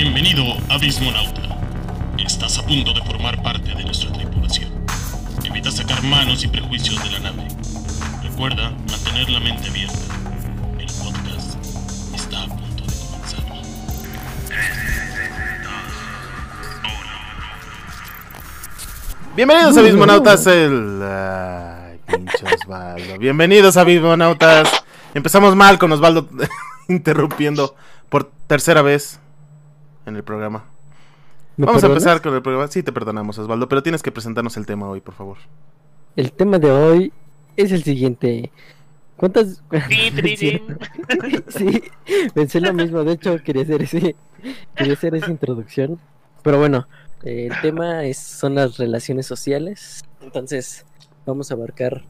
Bienvenido, Abismonauta. Estás a punto de formar parte de nuestra tripulación. Evita sacar manos y prejuicios de la nave. Recuerda mantener la mente abierta. El podcast está a punto de comenzar. Bienvenidos a Bismonautas, el... Ay, pinche Osvaldo. Bienvenidos a Bismonautas. Empezamos mal con Osvaldo interrumpiendo por tercera vez en el programa. ¿Me Vamos a empezar con el programa. Sí, te perdonamos, Osvaldo, pero tienes que presentarnos el tema hoy, por favor. El tema de hoy es el siguiente. ¿Cuántas? Tin. sí, pensé lo mismo. De hecho, quería hacer ese, quería hacer esa introducción. Pero bueno, eh, el tema es, son las relaciones sociales. Entonces, vamos a abarcar,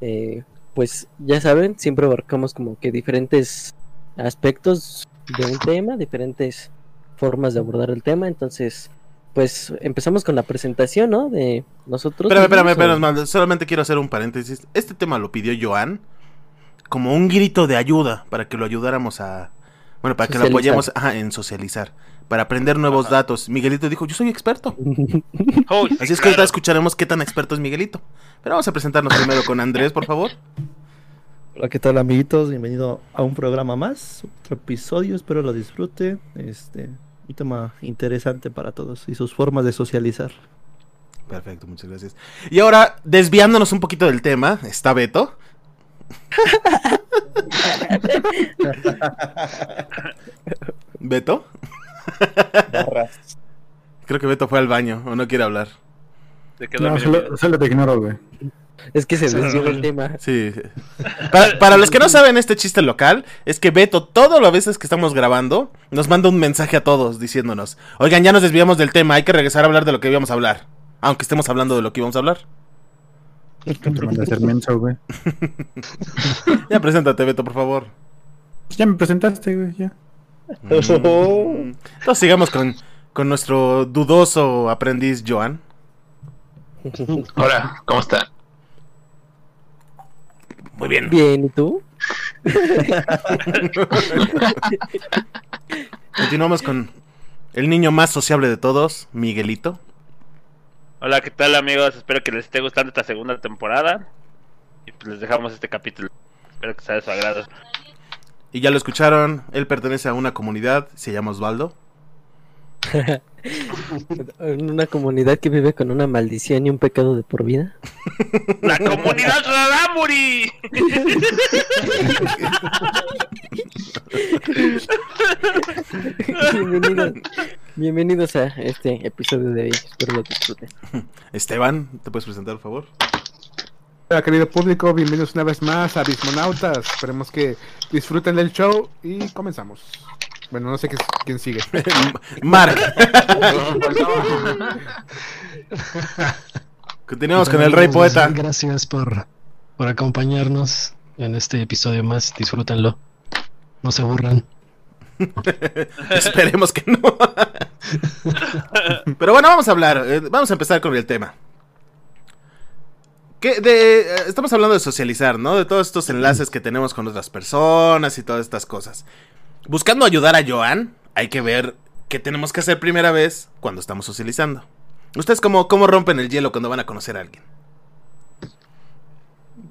eh, pues ya saben, siempre abarcamos como que diferentes aspectos de un tema, diferentes formas de abordar el tema. Entonces, pues empezamos con la presentación, ¿no? De nosotros. Espérame, espérame, espérame, Solamente quiero hacer un paréntesis. Este tema lo pidió Joan como un grito de ayuda para que lo ayudáramos a. Bueno, para que lo apoyemos ajá, en socializar. Para aprender nuevos datos. Miguelito dijo: Yo soy experto. Así es que ahorita escucharemos qué tan experto es Miguelito. Pero vamos a presentarnos primero con Andrés, por favor. Hola, ¿qué tal amiguitos? Bienvenido a un programa más, otro episodio, espero lo disfrute. Este, un tema interesante para todos y sus formas de socializar. Perfecto, muchas gracias. Y ahora, desviándonos un poquito del tema, está Beto. ¿Beto? Creo que Beto fue al baño o no quiere hablar. Se quedó No, solo, solo te ignoro, güey. Es que se desvió del tema. Sí. Para, para los que no saben este chiste local, es que Beto, todas las veces que estamos grabando, nos manda un mensaje a todos diciéndonos, oigan, ya nos desviamos del tema, hay que regresar a hablar de lo que íbamos a hablar. Aunque estemos hablando de lo que íbamos a hablar. Te menso, güey. Ya preséntate, Beto, por favor. Ya me presentaste, güey, ya. Mm. Entonces sigamos con, con nuestro dudoso aprendiz Joan. Hola, ¿cómo está? Muy bien. Bien, ¿y tú? Continuamos con el niño más sociable de todos, Miguelito. Hola, ¿qué tal amigos? Espero que les esté gustando esta segunda temporada. Y pues les dejamos este capítulo. Espero que sea de su agrado. Y ya lo escucharon, él pertenece a una comunidad, se llama Osvaldo. En una comunidad que vive con una maldición y un pecado de por vida. ¡La comunidad Radamuri! bienvenidos, bienvenidos a este episodio de hoy. Espero lo disfruten. Esteban, ¿te puedes presentar, por favor? Hola, querido público, bienvenidos una vez más a Bismonautas. Esperemos que disfruten del show y comenzamos. Bueno, no sé qué, quién sigue. Mark. Continuamos con el rey poeta. Gracias por, por acompañarnos en este episodio más. Disfrútenlo. No se aburran. Esperemos que no. Pero bueno, vamos a hablar. eh, Vamos a empezar con el tema. ¿Qué de, eh, estamos hablando de socializar, ¿no? De todos estos enlaces que tenemos con otras personas y todas estas cosas. Buscando ayudar a Joan, hay que ver qué tenemos que hacer primera vez cuando estamos socializando. ¿Ustedes cómo, cómo rompen el hielo cuando van a conocer a alguien?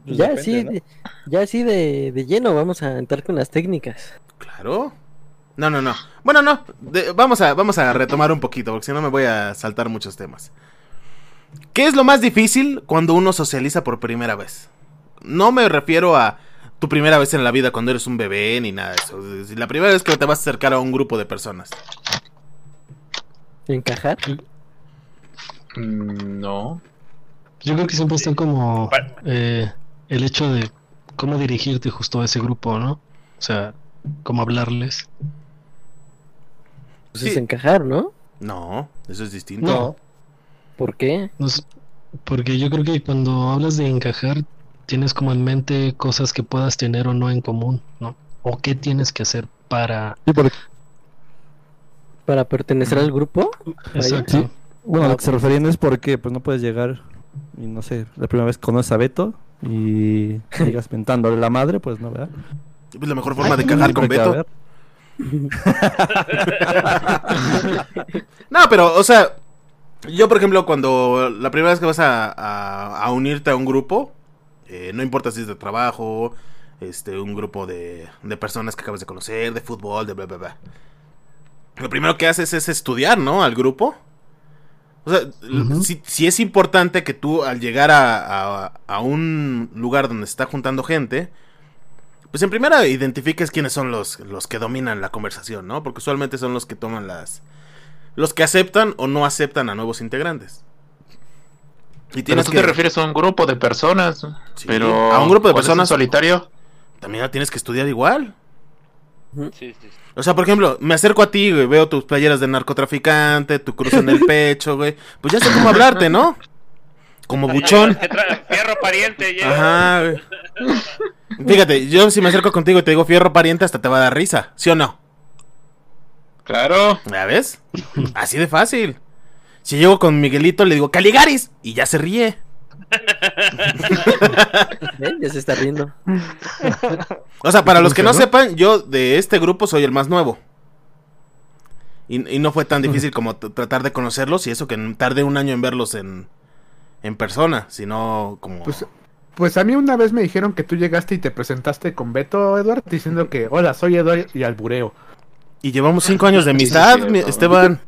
Pues ya depende, así, ¿no? de, ya así de, de lleno vamos a entrar con las técnicas. Claro. No, no, no. Bueno, no. de- vamos, a, vamos a retomar un poquito, porque si no me voy a saltar muchos temas. ¿Qué es lo más difícil cuando uno socializa por primera vez? No me refiero a tu primera vez en la vida cuando eres un bebé ni nada de eso. Es La primera vez que te vas a acercar a un grupo de personas. Encajar. Mm, No. Yo creo que siempre está como eh, el hecho de cómo dirigirte justo a ese grupo, ¿no? O sea, cómo hablarles. Pues Sí. es encajar, ¿no? No, eso es distinto. No. ¿Por qué? No sé, porque yo creo que cuando hablas de encajar, tienes como en mente cosas que puedas tener o no en común, ¿no? O qué tienes que hacer para... ¿Para pertenecer al grupo? Exacto. Bueno, Ah, lo que se pues. referían es porque pues no puedes llegar y no sé, la primera vez conoces a Beto y llegas mentándole la madre, pues no, ¿verdad? Es la mejor forma de encajar con que Beto. No, pero, o sea, yo, por ejemplo, cuando la primera vez que vas a, a- a unirte a un grupo, eh, no importa si es de trabajo, este, un grupo de, de personas que acabas de conocer, de fútbol, de bla, bla, bla. Lo primero que haces es estudiar, ¿no? Al grupo. O sea, si, si es importante que tú al llegar a, a- a un lugar donde se está juntando gente, pues en primera identifiques quiénes son los, los que dominan la conversación, ¿no? Porque usualmente son los que toman las... Los que aceptan o no aceptan a nuevos integrantes. Y Pero tienes tú que... te refieres a un grupo de personas. Sí, pero a un grupo de personas. solitario. También la tienes que estudiar igual. Sí, sí, sí. O sea, por ejemplo, me acerco a ti, güey, veo tus playeras de narcotraficante, tu cruz en el pecho, güey. Pues ya sé cómo hablarte, ¿no? Como buchón. Fierro pariente, llega. Ajá, güey. Fíjate, yo si me acerco contigo y te digo fierro pariente, hasta te va a dar risa, ¿sí o no? Claro. ¿Ya ves? Así de fácil. Si llego con Miguelito, le digo Caligaris y ya se ríe. Ya se está riendo. O sea, para los que no sepan, yo de este grupo soy el más nuevo. Y, y no fue tan difícil como tratar de conocerlos y eso que tardé un año en verlos en, en persona, sino como... Pues, pues a mí una vez me dijeron que tú llegaste y te presentaste con Beto, Eduard, diciendo que, hola, soy Eduard y albureo. Y llevamos cinco años de amistad, mi- Esteban.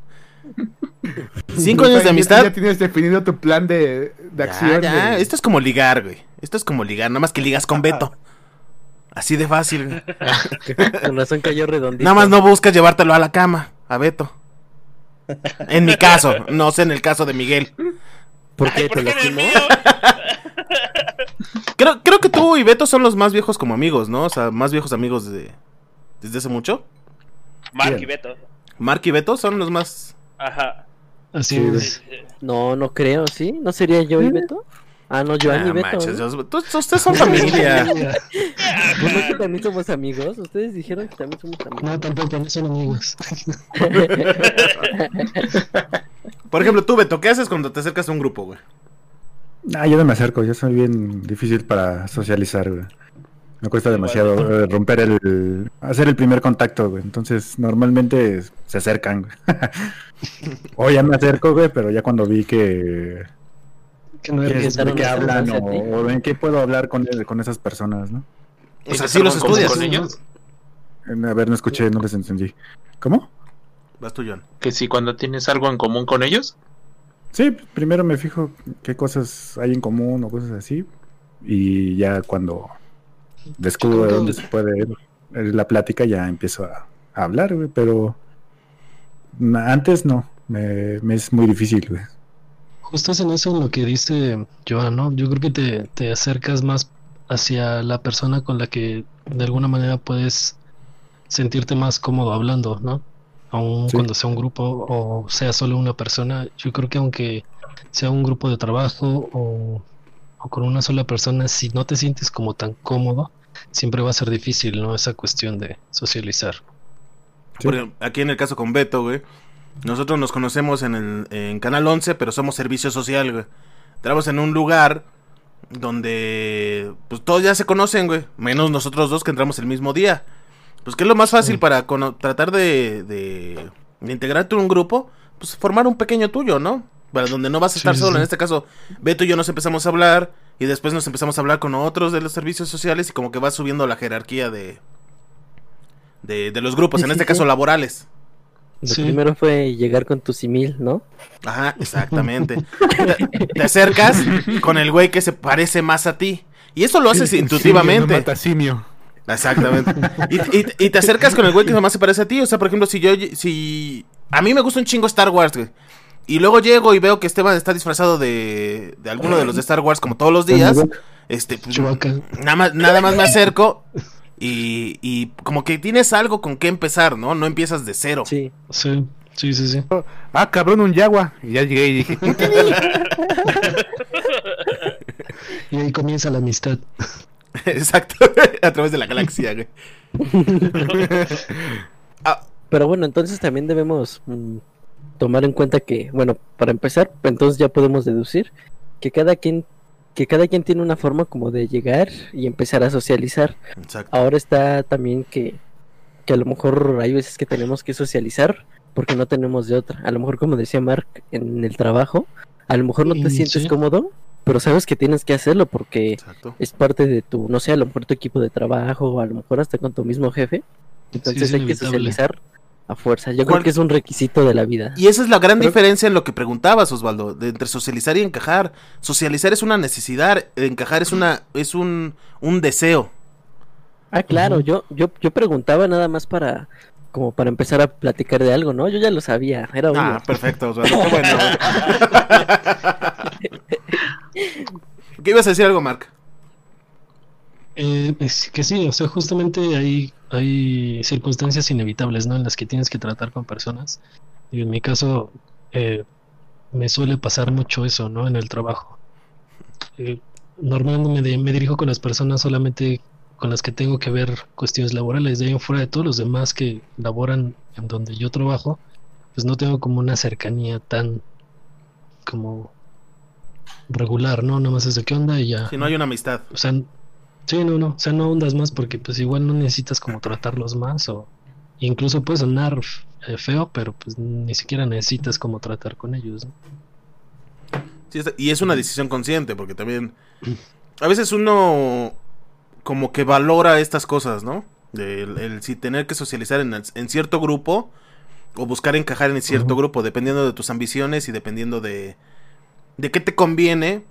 Cinco años de amistad. Ya tienes definido tu plan de, acción. ya, de- Esto es como ligar, güey. Esto es como ligar, nada más que ligas con Beto. Así de fácil. güey. Con razón cayó redondito. Nada más no buscas llevártelo a la cama, a Beto. En mi caso, no sé en el caso de Miguel. ¿Por qué Ay, te ¿por qué en el lastimó? Creo, creo que tú y Beto son los más viejos como amigos, ¿no? O sea, más viejos amigos de, desde hace mucho. Mark Bien. y Beto. Mark y Beto son los más... Ajá. Así Sí, es. No, no creo, ¿sí? ¿No sería yo y Beto? Ah, no, Joan y Ah, Beto. manches, ¿no? Dios, ustedes son familia. Pues no que también somos amigos. Ustedes dijeron que también somos amigos. No, tampoco, no son amigos. Por ejemplo, tú, Beto, ¿qué haces cuando te acercas a un grupo, güey? Ah, yo no me acerco, yo soy bien difícil para socializar, güey. Me cuesta demasiado eh, romper el... hacer el primer contacto, güey. Entonces, normalmente se acercan, güey. o ya me acerco, güey, pero ya cuando vi que... Que no que de qué hablan o, en qué puedo hablar con, con esas personas, ¿no? O sea, ¿Tienes sí los estudias. con ellos? Eh, A ver, no escuché, no les entendí. ¿Cómo? Vas tú, John. Que si cuando tienes algo en común con ellos. Sí, primero me fijo qué cosas hay en común o cosas así. Y ya cuando descubro de dónde se puede ir la plática, ya empiezo a, a hablar, güey. Pero antes no, me, me es muy difícil, güey. Justo es en eso en lo que dice Joan, ¿no? Yo creo que te, te acercas más hacia la persona con la que de alguna manera puedes sentirte más cómodo hablando, ¿no? Aun Sí. cuando sea un grupo o sea solo una persona, yo creo que aunque sea un grupo de trabajo o, o con una sola persona, si no te sientes como tan cómodo, siempre va a ser difícil, ¿no? Esa cuestión de socializar. Sí. Por ejemplo, aquí en el caso con Beto, güey. Nosotros nos conocemos en, el, en Canal 11, pero somos servicio social, güey. Entramos en un lugar donde pues todos ya se conocen, güey. Menos nosotros dos que entramos el mismo día. Pues que es lo más fácil Sí. para tratar de, de, de integrarte en un grupo, pues formar un pequeño tuyo, ¿no? Para donde no vas a estar sí, solo. sí. En este caso, Beto y yo nos empezamos a hablar y después nos empezamos a hablar con otros de los servicios sociales y como que va subiendo la jerarquía de, de, de los grupos, Sí, en sí, este sí. caso laborales. Lo Sí. primero fue llegar con tu simil, ¿no? Ajá, exactamente. te, te acercas con el güey que se parece más a ti. Y eso lo haces Simio, intuitivamente. simio. Exactamente. Y, y- y te acercas con el güey que más se parece a ti. O sea, por ejemplo, si yo. Si. A mí me gusta un chingo Star Wars, güey. Y luego llego y veo que Esteban está disfrazado de, de alguno de los de Star Wars como todos los días. Este, pues, nada más, nada más me acerco. Y, y como que tienes algo con qué empezar, ¿no? No empiezas de cero. Sí. Sí, sí, sí, sí. Ah, cabrón, un yagua. Y ya llegué y dije, Y ahí comienza la amistad. Exacto. a través de la galaxia, güey. Ah, Pero bueno, entonces también debemos mm, tomar en cuenta que, bueno, para empezar, entonces ya podemos deducir que cada quien que cada quien tiene una forma como de llegar y empezar a socializar. exacto. Ahora está también que, que a lo mejor hay veces que tenemos que socializar porque no tenemos de otra. A lo mejor, como decía Mark, en el trabajo, a lo mejor no te Mm, sientes cómodo, pero sabes que tienes que hacerlo porque Exacto. es parte de tu, no sé, a lo mejor tu equipo de trabajo, o a lo mejor hasta con tu mismo jefe. Entonces es hay que socializar a fuerza. Yo ¿Cuál- creo que es un requisito de la vida. Y esa es la gran Pero- diferencia en lo que preguntabas, Osvaldo, de entre socializar y encajar. Socializar es una necesidad, encajar es una es un, un deseo. Ah, claro, yo, yo, yo preguntaba nada más para, como para empezar a platicar de algo, ¿no? Yo ya lo sabía, era obvio. Ah, perfecto, Osvaldo, qué bueno. ¿Qué ibas a decir algo, Mark? Eh, es que sí, o sea, justamente hay, hay circunstancias inevitables, ¿no? En las que tienes que tratar con personas. Y en mi caso, eh, me suele pasar mucho eso, ¿no? En el trabajo. Eh, normalmente me, di- me dirijo con las personas solamente con las que tengo que ver cuestiones laborales. De ahí en fuera de todos los demás que laboran en donde yo trabajo, pues no tengo como una cercanía tan como regular, ¿no? Nada más es de qué onda y ya. Si no hay una amistad. O sea, sí, no, no, o sea, no hundas más porque pues igual no necesitas como tratarlos más o incluso puede sonar eh, feo, pero pues ni siquiera necesitas como tratar con ellos, ¿no? Sí, y es una decisión consciente, porque también a veces uno como que valora estas cosas, ¿no? El, el si tener que socializar en, el- en cierto grupo o buscar encajar en cierto grupo, dependiendo de tus ambiciones y dependiendo de, de qué te conviene.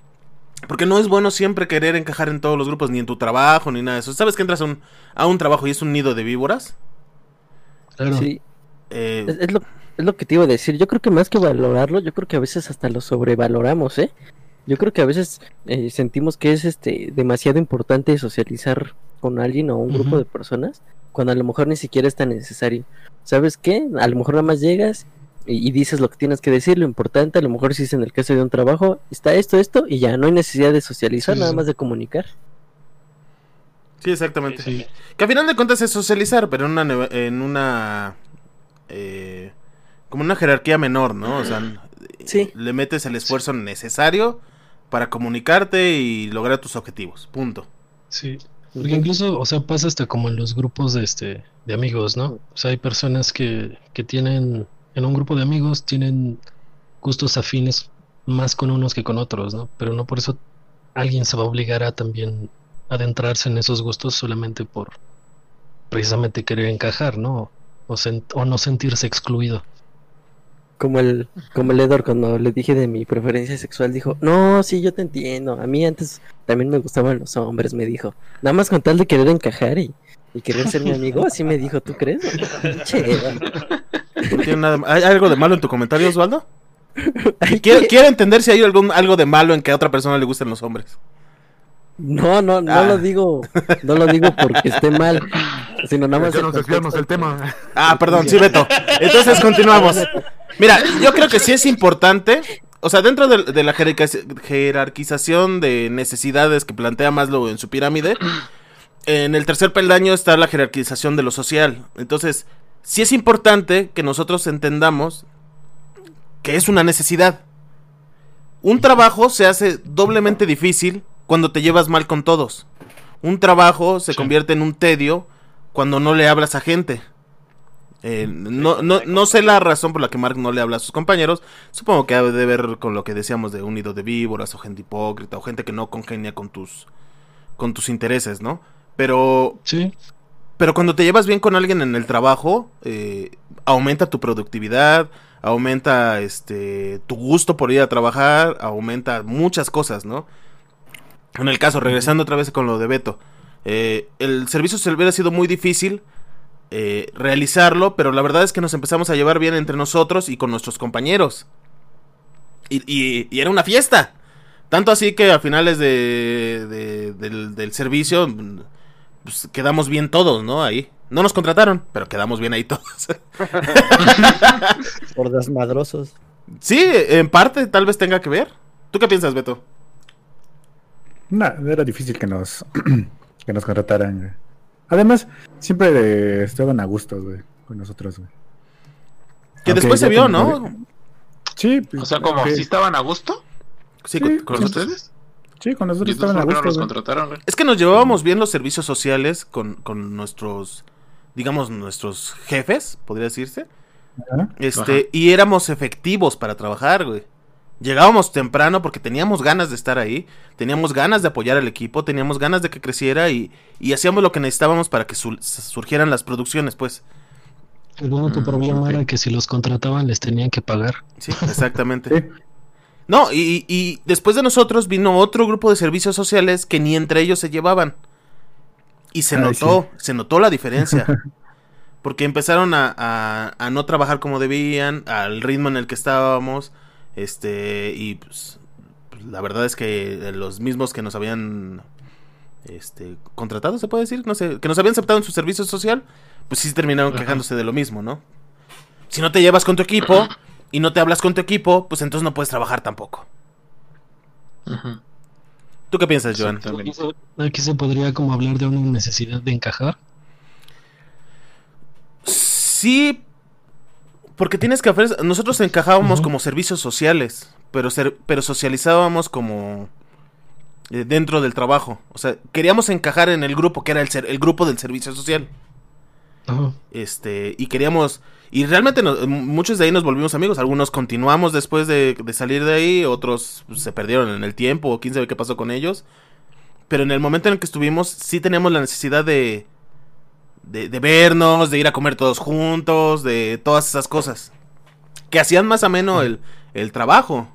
Porque no es bueno siempre querer encajar en todos los grupos, ni en tu trabajo, ni nada de eso. ¿Sabes que entras a un, a un trabajo y es un nido de víboras? Claro, Sí, Eh, es, es lo, es lo que te iba a decir. Yo creo que más que valorarlo, yo creo que a veces hasta lo sobrevaloramos, ¿eh? Yo creo que a veces eh, sentimos que es este demasiado importante socializar con alguien o un grupo de personas cuando a lo mejor ni siquiera es tan necesario. ¿Sabes qué? A lo mejor nada más llegas y, y dices lo que tienes que decir, lo importante, a lo mejor si es en el caso de un trabajo, está esto, esto, y ya no hay necesidad de socializar, Sí, nada sí. más de comunicar. sí, exactamente. sí, Que a final de cuentas es socializar, pero en una, en una eh, como una jerarquía menor, ¿no? O sea, Sí. le metes el esfuerzo necesario para comunicarte y lograr tus objetivos. Punto. sí. Porque incluso, o sea, pasa hasta como en los grupos de este de amigos, ¿no? O sea, hay personas que, que tienen, en un grupo de amigos, tienen gustos afines más con unos que con otros, ¿no? Pero no por eso alguien se va a obligar a también adentrarse en esos gustos solamente por precisamente querer encajar, ¿no? O, no sentirse excluido. Como el, como el Edor cuando le dije de mi preferencia sexual, dijo, no, sí, yo te entiendo. A mí antes también me gustaban los hombres, me dijo. Nada más con tal de querer encajar y, y querer ser mi amigo, así me dijo, ¿tú crees? No tiene nada- ¿Hay algo de malo en tu comentario, Osvaldo? Quiero, quiero entender si hay algún, algo de malo en que a otra persona le gusten los hombres. No, no, no Ah. lo digo, no lo digo porque esté mal, sino nada más. Ya nos desviamos del tema. Ah, perdón, sí, Beto. Entonces continuamos. Mira, yo creo que sí es importante. O sea, dentro de, de la jerarquiz- jerarquización de necesidades que plantea Maslow en su pirámide, en el tercer peldaño está la jerarquización de lo social. Entonces, sí es importante que nosotros entendamos que es una necesidad. Un trabajo se hace doblemente difícil cuando te llevas mal con todos. Un trabajo se Sí. convierte en un tedio cuando no le hablas a gente. Eh, no, no, no sé la razón por la que Mark no le habla a sus compañeros. Supongo que ha de ver con lo que decíamos de un nido de víboras o gente hipócrita o gente que no congenia con tus con tus intereses, ¿no? Pero Sí, pero cuando te llevas bien con alguien en el trabajo, eh, aumenta tu productividad, aumenta este tu gusto por ir a trabajar, aumenta muchas cosas, ¿no? En el caso, regresando otra vez con lo de Beto, eh, el servicio se hubiera sido muy difícil eh, realizarlo, pero la verdad es que nos empezamos a llevar bien entre nosotros y con nuestros compañeros. Y, y- y era una fiesta. Tanto así que a finales de, de- del, servicio pues, quedamos bien todos, ¿no? Ahí. No nos contrataron, pero quedamos bien ahí todos. Por desmadrosos. sí, en parte tal vez tenga que ver. ¿Tú qué piensas, Beto? No, era difícil que nos, que nos contrataran, güey. Además, siempre eh, estaban a gusto, güey, con nosotros, güey. Que Aunque después se vio, ¿no? Sí, pues, O sea, como si estaban a gusto Sí, Sí, con- con sí. ustedes. Sí, con ¿Y nosotros estaban a gusto, contrataron? Es que nos llevábamos bien los servicios sociales con, con nuestros digamos, nuestros jefes, podría decirse. Ajá. Este, Ajá. y éramos efectivos para trabajar, güey. Llegábamos temprano porque teníamos ganas de estar ahí, teníamos ganas de apoyar al equipo, teníamos ganas de que creciera y, y hacíamos lo que necesitábamos para que surgieran las producciones, pues. El único Mm, problema era que si los contrataban les tenían que pagar. Sí, exactamente. Sí. No, y, y después de nosotros vino otro grupo de servicios sociales que ni entre ellos se llevaban. Y se Ay, notó, se notó la diferencia. Porque empezaron a, a- a no trabajar como debían, al ritmo en el que estábamos. Este, y pues, pues, la verdad es que los mismos que nos habían este, contratado, se puede decir, no sé, que nos habían aceptado en su servicio social, pues sí terminaron Ajá. quejándose de lo mismo, ¿no? Si no te llevas con tu equipo y no te hablas con tu equipo, pues entonces no puedes trabajar tampoco. Ujú. ¿Tú qué piensas, Joan? Aquí se, podría como hablar de una necesidad de encajar. Sí, porque tienes que hacer... Nosotros encajábamos como servicios sociales, pero, ser- pero socializábamos como eh, dentro del trabajo. O sea, queríamos encajar en el grupo, que era el, ser- el grupo del servicio social. Ajá. Este, y queríamos... Y realmente muchos de ahí nos volvimos amigos. Algunos continuamos después de, de salir de ahí, otros pues, se perdieron en el tiempo, o quién sabe qué pasó con ellos. Pero en el momento en el que estuvimos, sí teníamos la necesidad de, de, de vernos, de ir a comer todos juntos, de todas esas cosas. Que hacían más ameno el, el trabajo.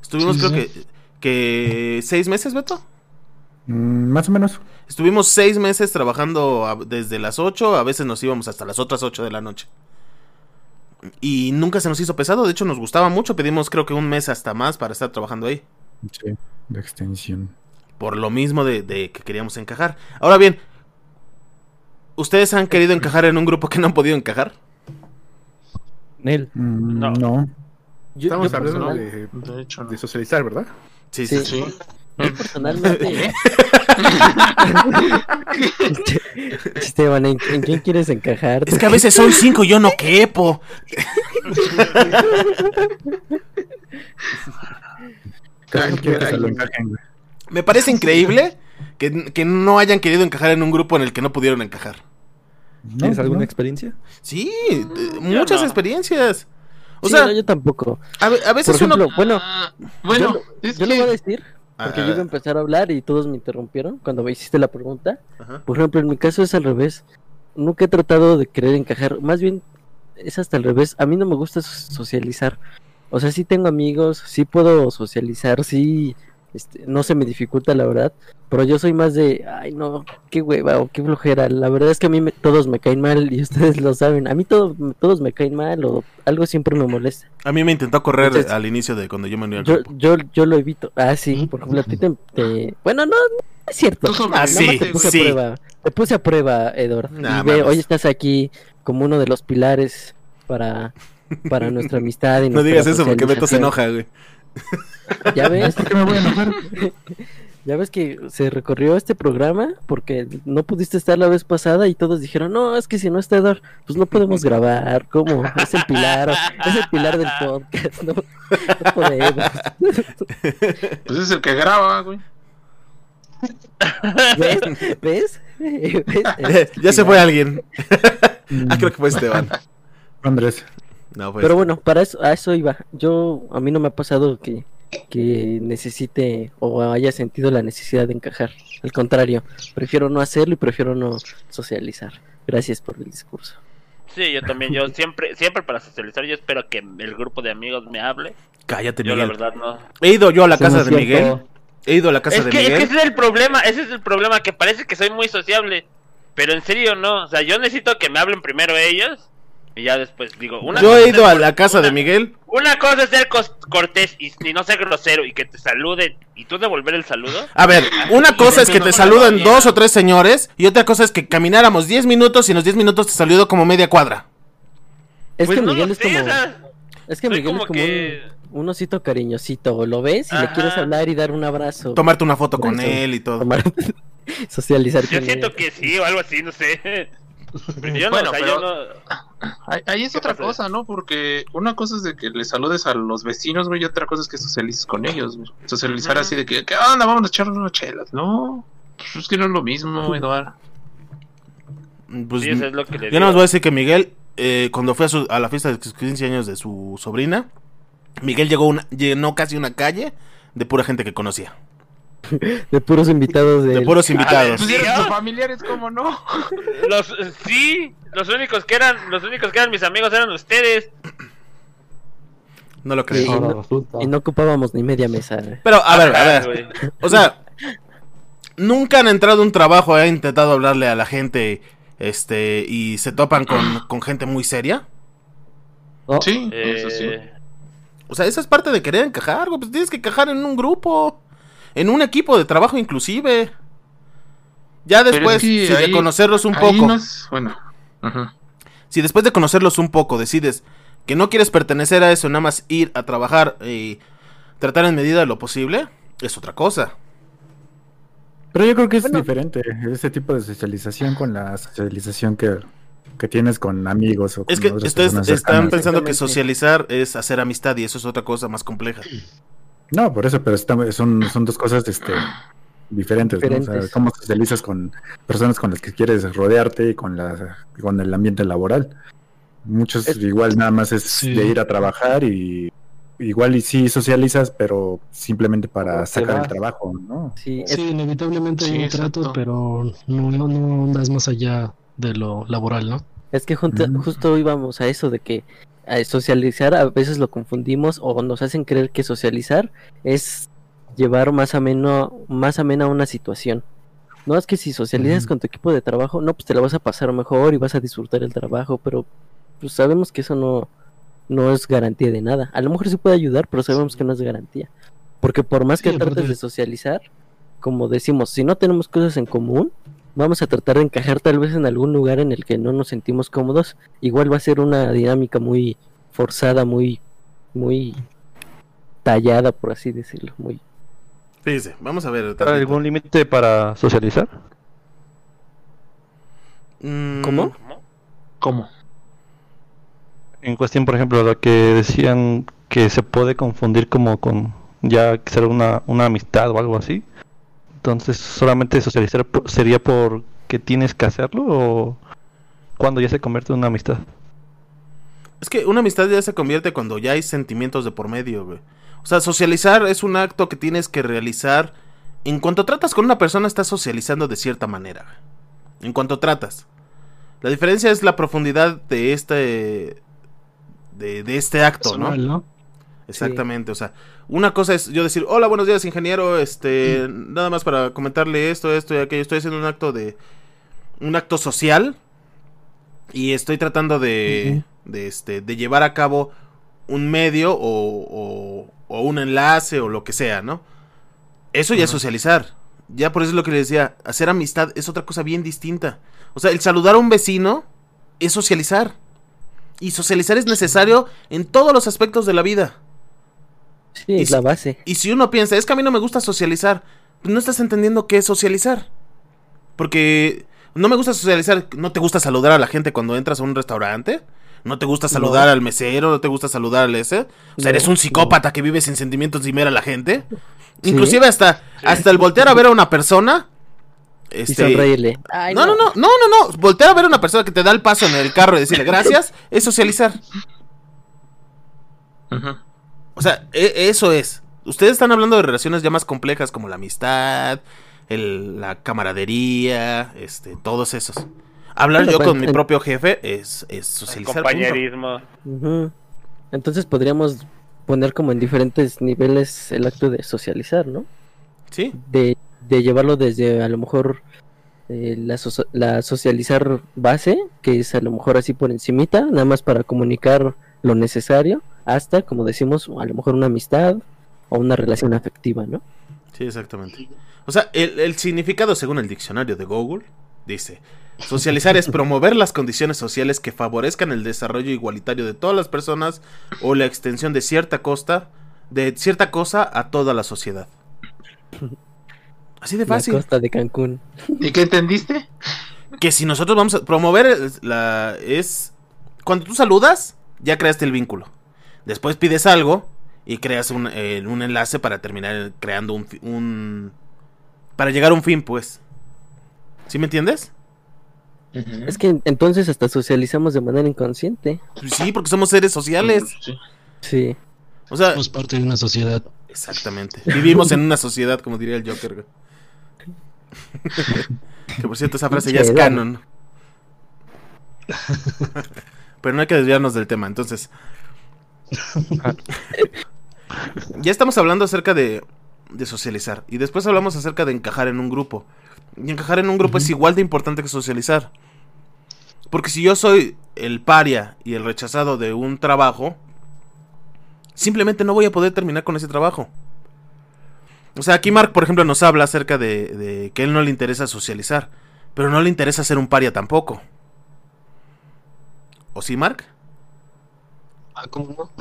Estuvimos Sí, creo sí. que, que seis meses, Beto. Mm, más o menos. Estuvimos seis meses trabajando a- desde las 8, a veces nos íbamos hasta las otras 8 de la noche. Y nunca se nos hizo pesado, de hecho nos gustaba mucho, pedimos creo que un mes hasta más para estar trabajando ahí. Sí, de extensión. Por lo mismo de, de que queríamos encajar. Ahora bien, ¿ustedes han querido encajar en un grupo que no han podido encajar? Nel. Mm, No. no. Yo, Estamos yo hablando de, De hecho, no. de socializar, ¿verdad? Sí, sí. Sí. sí. Sí. yo personalmente. Esteban, ¿en, en quién quieres encajar? Es que a veces soy cinco y yo no quepo. Me parece increíble que, que no hayan querido encajar en un grupo en el que no pudieron encajar. No, ¿Tienes alguna no. experiencia? Sí, eh, muchas no. experiencias. O Sí, sea, no, yo tampoco. a, ve- a veces Por uno... bueno, Ah, bueno, yo, es yo que... lo voy a decir porque Ah, yo iba a empezar a hablar y todos me interrumpieron cuando me hiciste la pregunta. Ajá. Por ejemplo, en mi caso es al revés. Nunca he tratado de querer encajar. Más bien es hasta al revés. A mí no me gusta so- socializar. O sea, sí tengo amigos, sí puedo socializar, sí. Este, no se me dificulta, la verdad. Pero yo soy más de, ay, no, qué hueva o qué flojera. La verdad es que a mí me- todos me caen mal y ustedes lo saben. A mí todo- todos me caen mal o algo siempre me molesta. A mí me intentó correr Entonces- al inicio de cuando yo me uní al Yo, yo, yo lo evito. Ah, sí, por ejemplo, a ti te. te- Bueno, no, no es cierto. Tú Ah, sí, te puse sí. a prueba. Te puse a prueba, Edward. Nah, y ve, mames. hoy estás aquí como uno de los pilares para, para nuestra amistad. Y No nuestra digas eso porque Beto se enoja, güey. Ya ves, ¿Por qué me voy a enojar? ya ves que se recorrió este programa porque no pudiste estar la vez pasada y todos dijeron, no, es que si no está Edward, pues no podemos grabar. ¿Cómo? Es el pilar, es el pilar del podcast. No, no podemos. Pues es el que graba, güey. ¿Ves? ¿Ves? ¿Ves? ya se fue alguien. Ah, creo que fue Esteban. Andrés. No, pues. Pero bueno, para eso, a eso iba. Yo, a mí no me ha pasado que, que necesite o haya sentido la necesidad de encajar. Al contrario, prefiero no hacerlo y prefiero no socializar. Gracias por el discurso. Sí, yo también, yo siempre, siempre para socializar, yo espero que el grupo de amigos me hable. Cállate, Yo la Miguel. verdad no. He ido yo a la casa de Miguel. He ido a la casa Es de que, es que Miguel. ese es el problema, ese es el problema, que parece que soy muy sociable. Pero en serio no, o sea, yo necesito que me hablen primero ellos y ya después digo, una Yo he ido a la casa de Miguel. Una cosa es ser cortés y, y no ser grosero y que te saluden y tú devolver el saludo. A ver, una cosa es que te saluden dos o tres señores y otra cosa es que camináramos 10 minutos y en los 10 minutos te saludo como media cuadra. Es Pues que no Miguel es como, es que soy Miguel como es como que- un, un osito cariñosito. O lo ves y le quieres hablar y dar un abrazo. Tomarte una foto con Eso. él y todo. Tomar- socializar yo con siento él. que sí o algo así, no sé. Yo no, Bueno, o sea, pero- yo no... Ahí, ahí es ¿Qué otra pasa? cosa, ¿no? Porque una cosa es de que le saludes a los vecinos, güey, y otra cosa es que socialices con ellos, güey. Socializar así de que, ¿qué onda? Vamos a echarnos unas chelas. No, pues es que no es lo mismo, Eduardo. Pues, Sí, eso es lo que le yo no voy a decir que Miguel, eh, cuando fue a, su- a la fiesta de sus 15 años de su sobrina, Miguel llegó una, llenó casi una calle de pura gente que conocía. De puros invitados de. De puros invitados. Pues ¿Sí, ah? sus familiares, ¿cómo no? Los, sí, los únicos que eran, los únicos que eran mis amigos eran ustedes. No lo Y, creo. y no, y no ocupábamos ni media mesa. Pero, a ver, a ver. O sea, nunca han entrado a un trabajo han intentado hablarle a la gente este y se topan con, con gente muy seria. Oh, Sí, eso sí. Eh, O sea, esa es parte de querer encajar. Pues tienes que encajar en un grupo, en un equipo de trabajo inclusive. Ya después, es que si de conocerlos un poco, no es- bueno. Ajá. si después de conocerlos un poco decides que no quieres pertenecer a eso, nada más ir a trabajar y tratar en medida de lo posible, es otra cosa. Pero yo creo que es Bueno. diferente ese tipo de socialización con la socialización que, que tienes con amigos o con Es que ustedes están pensando que socializar es hacer amistad y eso es otra cosa más compleja. No, por eso, pero son, son dos cosas este, diferentes. ¿no? O sea, cómo socializas con personas con las que quieres rodearte y con, la, con el ambiente laboral. Muchos Es- igual nada más es Sí. de ir a trabajar y igual y sí socializas, pero simplemente para sacar el trabajo, ¿no? sí, es- Sí, inevitablemente hay un trato, exacto. pero no, no, no andas más allá de lo laboral, ¿no? Es que junta- justo íbamos a eso de que a socializar a veces lo confundimos o nos hacen creer que socializar es llevar más ameno, más amena una situación. No es que si socializas con tu equipo de trabajo, no, pues te la vas a pasar mejor y vas a disfrutar el trabajo, pero pues sabemos que eso no, no es garantía de nada. A lo mejor sí puede ayudar, pero sabemos que no es garantía. Porque por más que Sí, trates de socializar, como decimos, si no tenemos cosas en común, vamos a tratar de encajar tal vez en algún lugar en el que no nos sentimos cómodos. Igual va a ser una dinámica muy forzada, muy, muy tallada, por así decirlo. Muy... Fíjense, vamos a ver. ¿Hay tantito. algún límite para socializar? Mm, ¿Cómo? ¿Cómo? En cuestión, por ejemplo, lo que decían que se puede confundir como con ya ser una, una amistad o algo así. Entonces, solamente socializar sería porque tienes que hacerlo o cuando ya se convierte en una amistad. Es que una amistad ya se convierte cuando ya hay sentimientos de por medio, güey. O sea, socializar es un acto que tienes que realizar. En cuanto tratas con una persona, estás socializando de cierta manera. güey. En cuanto tratas. La diferencia es la profundidad de este. de, de este acto, ¿no? Exactamente, o sea, una cosa es yo decir, hola, buenos días, ingeniero, este, nada más para comentarle esto, esto y aquello, estoy haciendo un acto de, un acto social y estoy tratando de, de, este, de llevar a cabo un medio o, o, o un enlace o lo que sea, ¿no? Eso ya es socializar, ya por eso es lo que le decía, hacer amistad es otra cosa bien distinta, o sea, el saludar a un vecino es socializar. Y socializar es necesario en todos los aspectos de la vida. Sí, Y es si- la base. Y si uno piensa, es que a mí no me gusta socializar, pues no estás entendiendo qué es socializar. Porque no me gusta socializar, no te gusta saludar a la gente cuando entras a un restaurante, no te gusta saludar al mesero, no te gusta saludar al ese. O sea, No, eres un no. psicópata que vive sin sentimientos ni ver a la gente. Sí. Inclusive hasta, hasta el voltear a ver a una persona. Y Este, sonreírle. Ay, no, no, no, no, no, no. Voltear a ver a una persona que te da el paso en el carro y decirle gracias, es socializar. Ajá. O sea, e- eso es. Ustedes están hablando de relaciones ya más complejas como la amistad, el- la camaradería, este, todos esos. Hablar Bueno, yo con mi en- propio jefe es, es socializar. compañerismo. Entonces podríamos poner como en diferentes niveles el acto de socializar, ¿no? Sí, de, de llevarlo desde a lo mejor eh, la, la socializar base, que es a lo mejor así por encimita, nada más para comunicar lo necesario, hasta, como decimos, a lo mejor una amistad o una relación afectiva, ¿no? sí, exactamente. O sea, el, el significado según el diccionario de Google dice, socializar es promover las condiciones sociales que favorezcan el desarrollo igualitario de todas las personas o la extensión de cierta costa, de cierta cosa a toda la sociedad. Así de La fácil. costa de Cancún. ¿Y qué entendiste? que si nosotros vamos a promover la es cuando tú saludas ya creaste el vínculo después pides algo y creas un, eh, un enlace para terminar creando un, un para llegar a un fin pues ¿sí me entiendes? Es que entonces hasta socializamos de manera inconsciente. Pues sí, porque somos seres sociales. Sí. Sí. O sea, Somos parte de una sociedad. exactamente. Vivimos en una sociedad, como diría el Joker. que por cierto, esa frase ya es canon. Pero no hay que desviarnos del tema, entonces. ya estamos hablando acerca de, de socializar. Y después hablamos acerca de encajar en un grupo. Y encajar en un grupo es igual de importante que socializar. Porque si yo soy el paria y el rechazado de un trabajo, simplemente no voy a poder terminar con ese trabajo. O sea, aquí Mark, por ejemplo, nos habla acerca de, de que a él no le interesa socializar, pero no le interesa ser un paria tampoco. ¿O sí, Mark? Ah, ¿cómo no?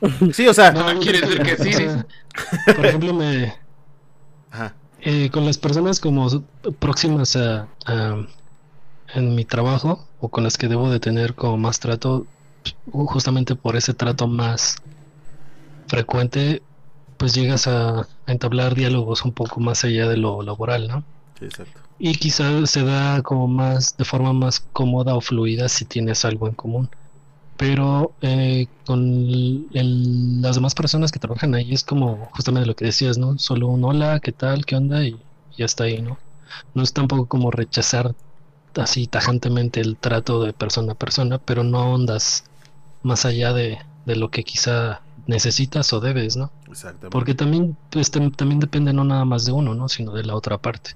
Sí, o sea, No, quiere decir que sí, o sea, Por ejemplo, me, ajá, eh, con las personas como próximas a, a- en mi trabajo o con las que debo de tener como más trato, uh, justamente por ese trato más frecuente, pues llegas a, a entablar diálogos un poco más allá de lo laboral, ¿no? sí, exacto. Y quizás se da como más, de forma más cómoda o fluida si tienes algo en común. Pero eh, con el- las demás personas que trabajan ahí es como justamente lo que decías, ¿no? Solo un hola, ¿qué tal? ¿Qué onda? Y ya está ahí, ¿no? No es tampoco como rechazar así tajantemente el trato de persona a persona, pero no ondas más allá de, de lo que quizá necesitas o debes, ¿no? Exactamente. Porque también, pues, tam- también depende no nada más de uno, ¿no? Sino de la otra parte.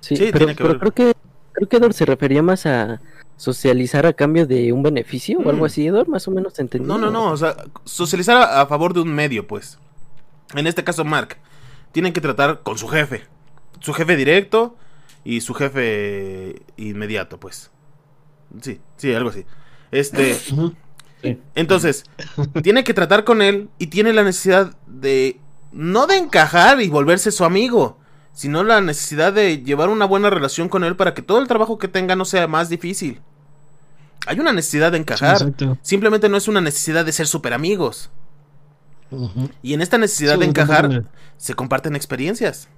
Sí, Sí, pero, tiene que pero ver. creo que creo que Edward se refería más a socializar a cambio de un beneficio o algo Mm. así, Edward, más o menos entendí. No, no, no, o sea, socializar a, a favor de un medio, pues. En este caso, Mark, tienen que tratar con su jefe. Su jefe directo y su jefe inmediato, pues. Sí, sí, algo así. Este, entonces, tiene que tratar con él y tiene la necesidad de, no de encajar y volverse su amigo, sino la necesidad de llevar una buena relación con él para que todo el trabajo que tenga no sea más difícil. Hay una necesidad de encajar. exacto. Simplemente no es una necesidad de ser super amigos. Y en esta necesidad Sí, de encajar se comparten experiencias.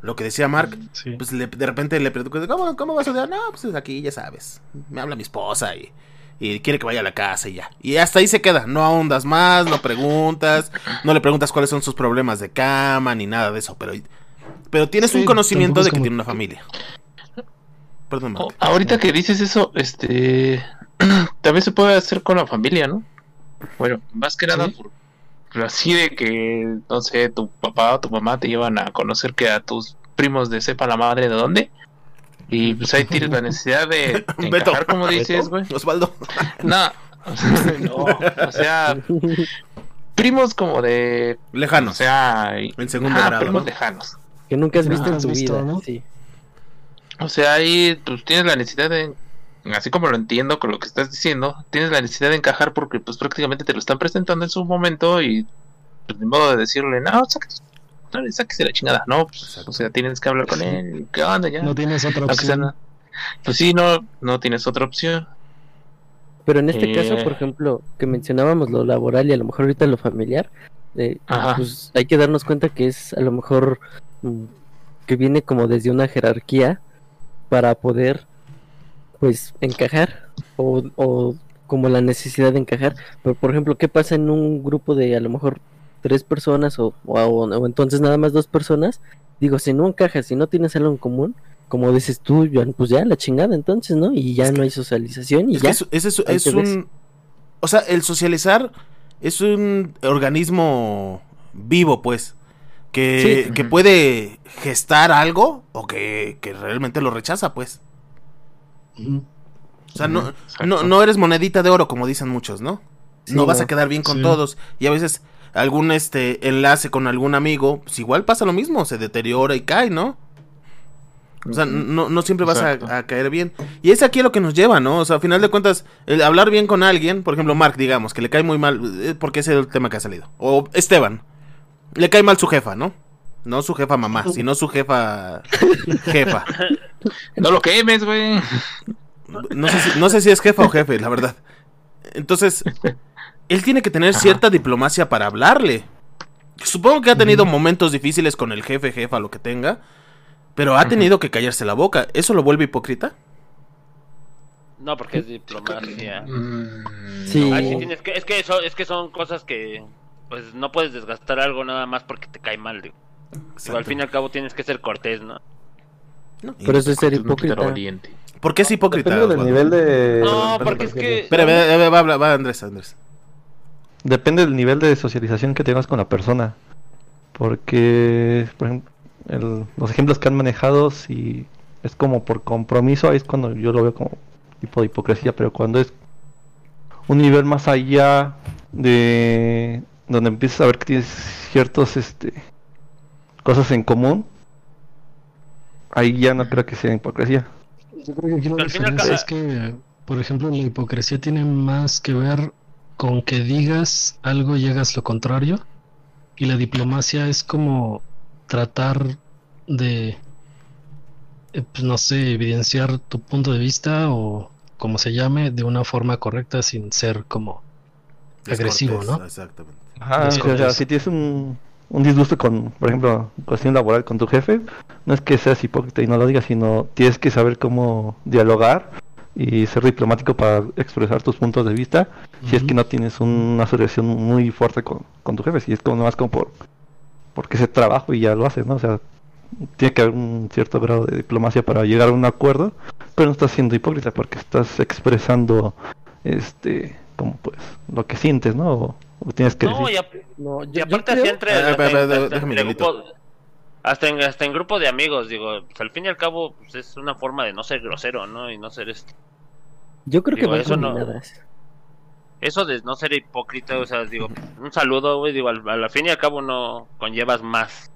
Lo que decía Mark, Sí. pues le- de repente le pregunto, ¿cómo, ¿cómo vas a odiar? No, pues aquí ya sabes. Me habla mi esposa y, y quiere que vaya a la casa y ya. Y hasta ahí se queda. No ahondas más, no preguntas, no le preguntas cuáles son sus problemas de cama ni nada de eso. Pero, pero tienes Sí, un conocimiento de que como- tiene una familia. Perdón. Oh, ahorita que dices eso, este también se puede hacer con la familia, ¿no? Bueno, más que nada Sí. por por así de que, no sé, tu papá o tu mamá te llevan a conocer que a tus primos de sepa la madre de dónde. Y pues ahí tienes la necesidad de encajar, como dices, güey. Osvaldo. No, no, o sea, primos como de, o Lejanos. sea, y- En segundo ajá, grado, primos ¿no? lejanos. que nunca has visto en tu visto, vida. ¿no? Sí. O sea, ahí pues tienes la necesidad de, así como lo entiendo con lo que estás diciendo, tienes la necesidad de encajar porque pues prácticamente te lo están presentando en su momento y pues ni modo de decirle, no, sáquese, no, sáquese la chingada, no, pues, o sea, tienes que hablar con él, ¿qué onda ya? No tienes otra sea opción. Pues sí, no, no tienes otra opción. Pero en este Eh. caso, por ejemplo, que mencionábamos lo laboral y a lo mejor ahorita lo familiar, eh, pues hay que darnos cuenta que es a lo mejor mm, que viene como desde una jerarquía para poder pues encajar o, o como la necesidad de encajar. Pero por ejemplo, ¿qué pasa en un grupo de a lo mejor tres personas o, o, o entonces nada más dos personas? Digo, si no encajas, si no tienes algo en común, como dices tú, ya, pues ya la chingada entonces, ¿no? Y ya Es no que- hay socialización y Es que ya. es, ese es- Ahí es ves. un... O sea, el socializar es un organismo vivo, pues. Que, Sí. que puede gestar algo o que, que realmente lo rechaza, pues. O sea, no, no, no eres monedita de oro, como dicen muchos, ¿no? Sí, no vas no. a quedar bien con Sí. todos. Y a veces algún este enlace con algún amigo, pues igual pasa lo mismo, se deteriora y cae, ¿no? O sea, no, no siempre vas a, caer bien. Y es aquí a lo que nos lleva, ¿no? O sea, a final de cuentas, el hablar bien con alguien, por ejemplo, Mark, digamos, que le cae muy mal, eh, porque ese es el tema que ha salido. O Esteban, le cae mal su jefa, ¿no? No su jefa mamá, sino su jefa jefa. No lo quemes, güey. No sé, si, no sé si es jefa o jefe, la verdad. Entonces, él tiene que tener Ajá. cierta diplomacia para hablarle. Supongo que ha tenido momentos difíciles con el jefe, jefa, lo que tenga. Pero ha tenido que callarse la boca. ¿Eso lo vuelve hipócrita? No, porque es diplomacia. Mm, Sí. no. Ay, sí tienes que, es que eso, es que son cosas que pues no puedes desgastar algo nada más porque te cae mal, digo. Digo, al fin y al cabo tienes que ser cortés, ¿no? No. Por eso es ser hipócrita. ¿Por qué es hipócrita? Depende del Osvaldo? nivel de. No, porque es que Espera, va, va, Andrés, Andrés. Depende del nivel de socialización que tengas con la persona. Porque, por ejemplo, el- los ejemplos que han manejado, si es como por compromiso, ahí es cuando yo lo veo como tipo de hipocresía, pero cuando es un nivel más allá de donde empiezas a ver que tienes ciertos este cosas en común, ahí ya no creo que sea hipocresía. Yo creo que aquí la diferencia es que, por ejemplo, la hipocresía tiene más que ver con que digas algo y hagas lo contrario. Y la diplomacia es como tratar de, eh, pues, no sé, evidenciar tu punto de vista o como se llame, de una forma correcta sin ser como agresivo, ¿no? Exactamente. Ajá, o sea, si tienes un, un disgusto con, por ejemplo, cuestión laboral con tu jefe, no es que seas hipócrita y no lo digas, sino tienes que saber cómo dialogar y ser diplomático para expresar tus puntos de vista si es que no tienes una asociación muy fuerte con, con tu jefe, si es como más como por porque ese trabajo y ya lo haces, ¿no? O sea, tiene que haber un cierto grado de diplomacia para llegar a un acuerdo, pero no estás siendo hipócrita porque estás expresando este como pues lo que sientes, ¿no? O, o tienes que No, decir. y, ap- No, y yo, yo aparte así entre, Ah, entre hasta en, hasta en grupo de amigos, digo, pues, al fin y al cabo pues, es una forma de no ser grosero, ¿no? Y no ser este. yo creo que van eso no-. Eso de no ser hipócrita, o sea, digo, un saludo, güey, digo, al, al fin y al cabo no conllevas más.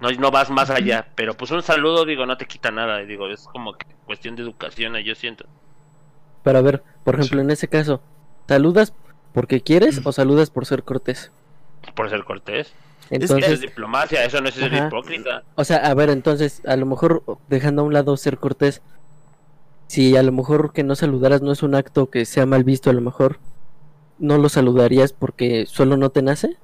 No, no vas más allá, pero pues un saludo, digo, no te quita nada, digo, es como que cuestión de educación, yo siento. Pero a ver, por ejemplo, en ese caso, ¿saludas porque quieres o saludas por ser cortés? Por ser cortés. Entonces, Eso es diplomacia, eso no es ser Ajá. hipócrita. O sea, a ver, entonces, a lo mejor dejando a un lado ser cortés, si a lo mejor que no saludaras no es un acto que sea mal visto, a lo mejor no lo saludarías porque solo no te nace,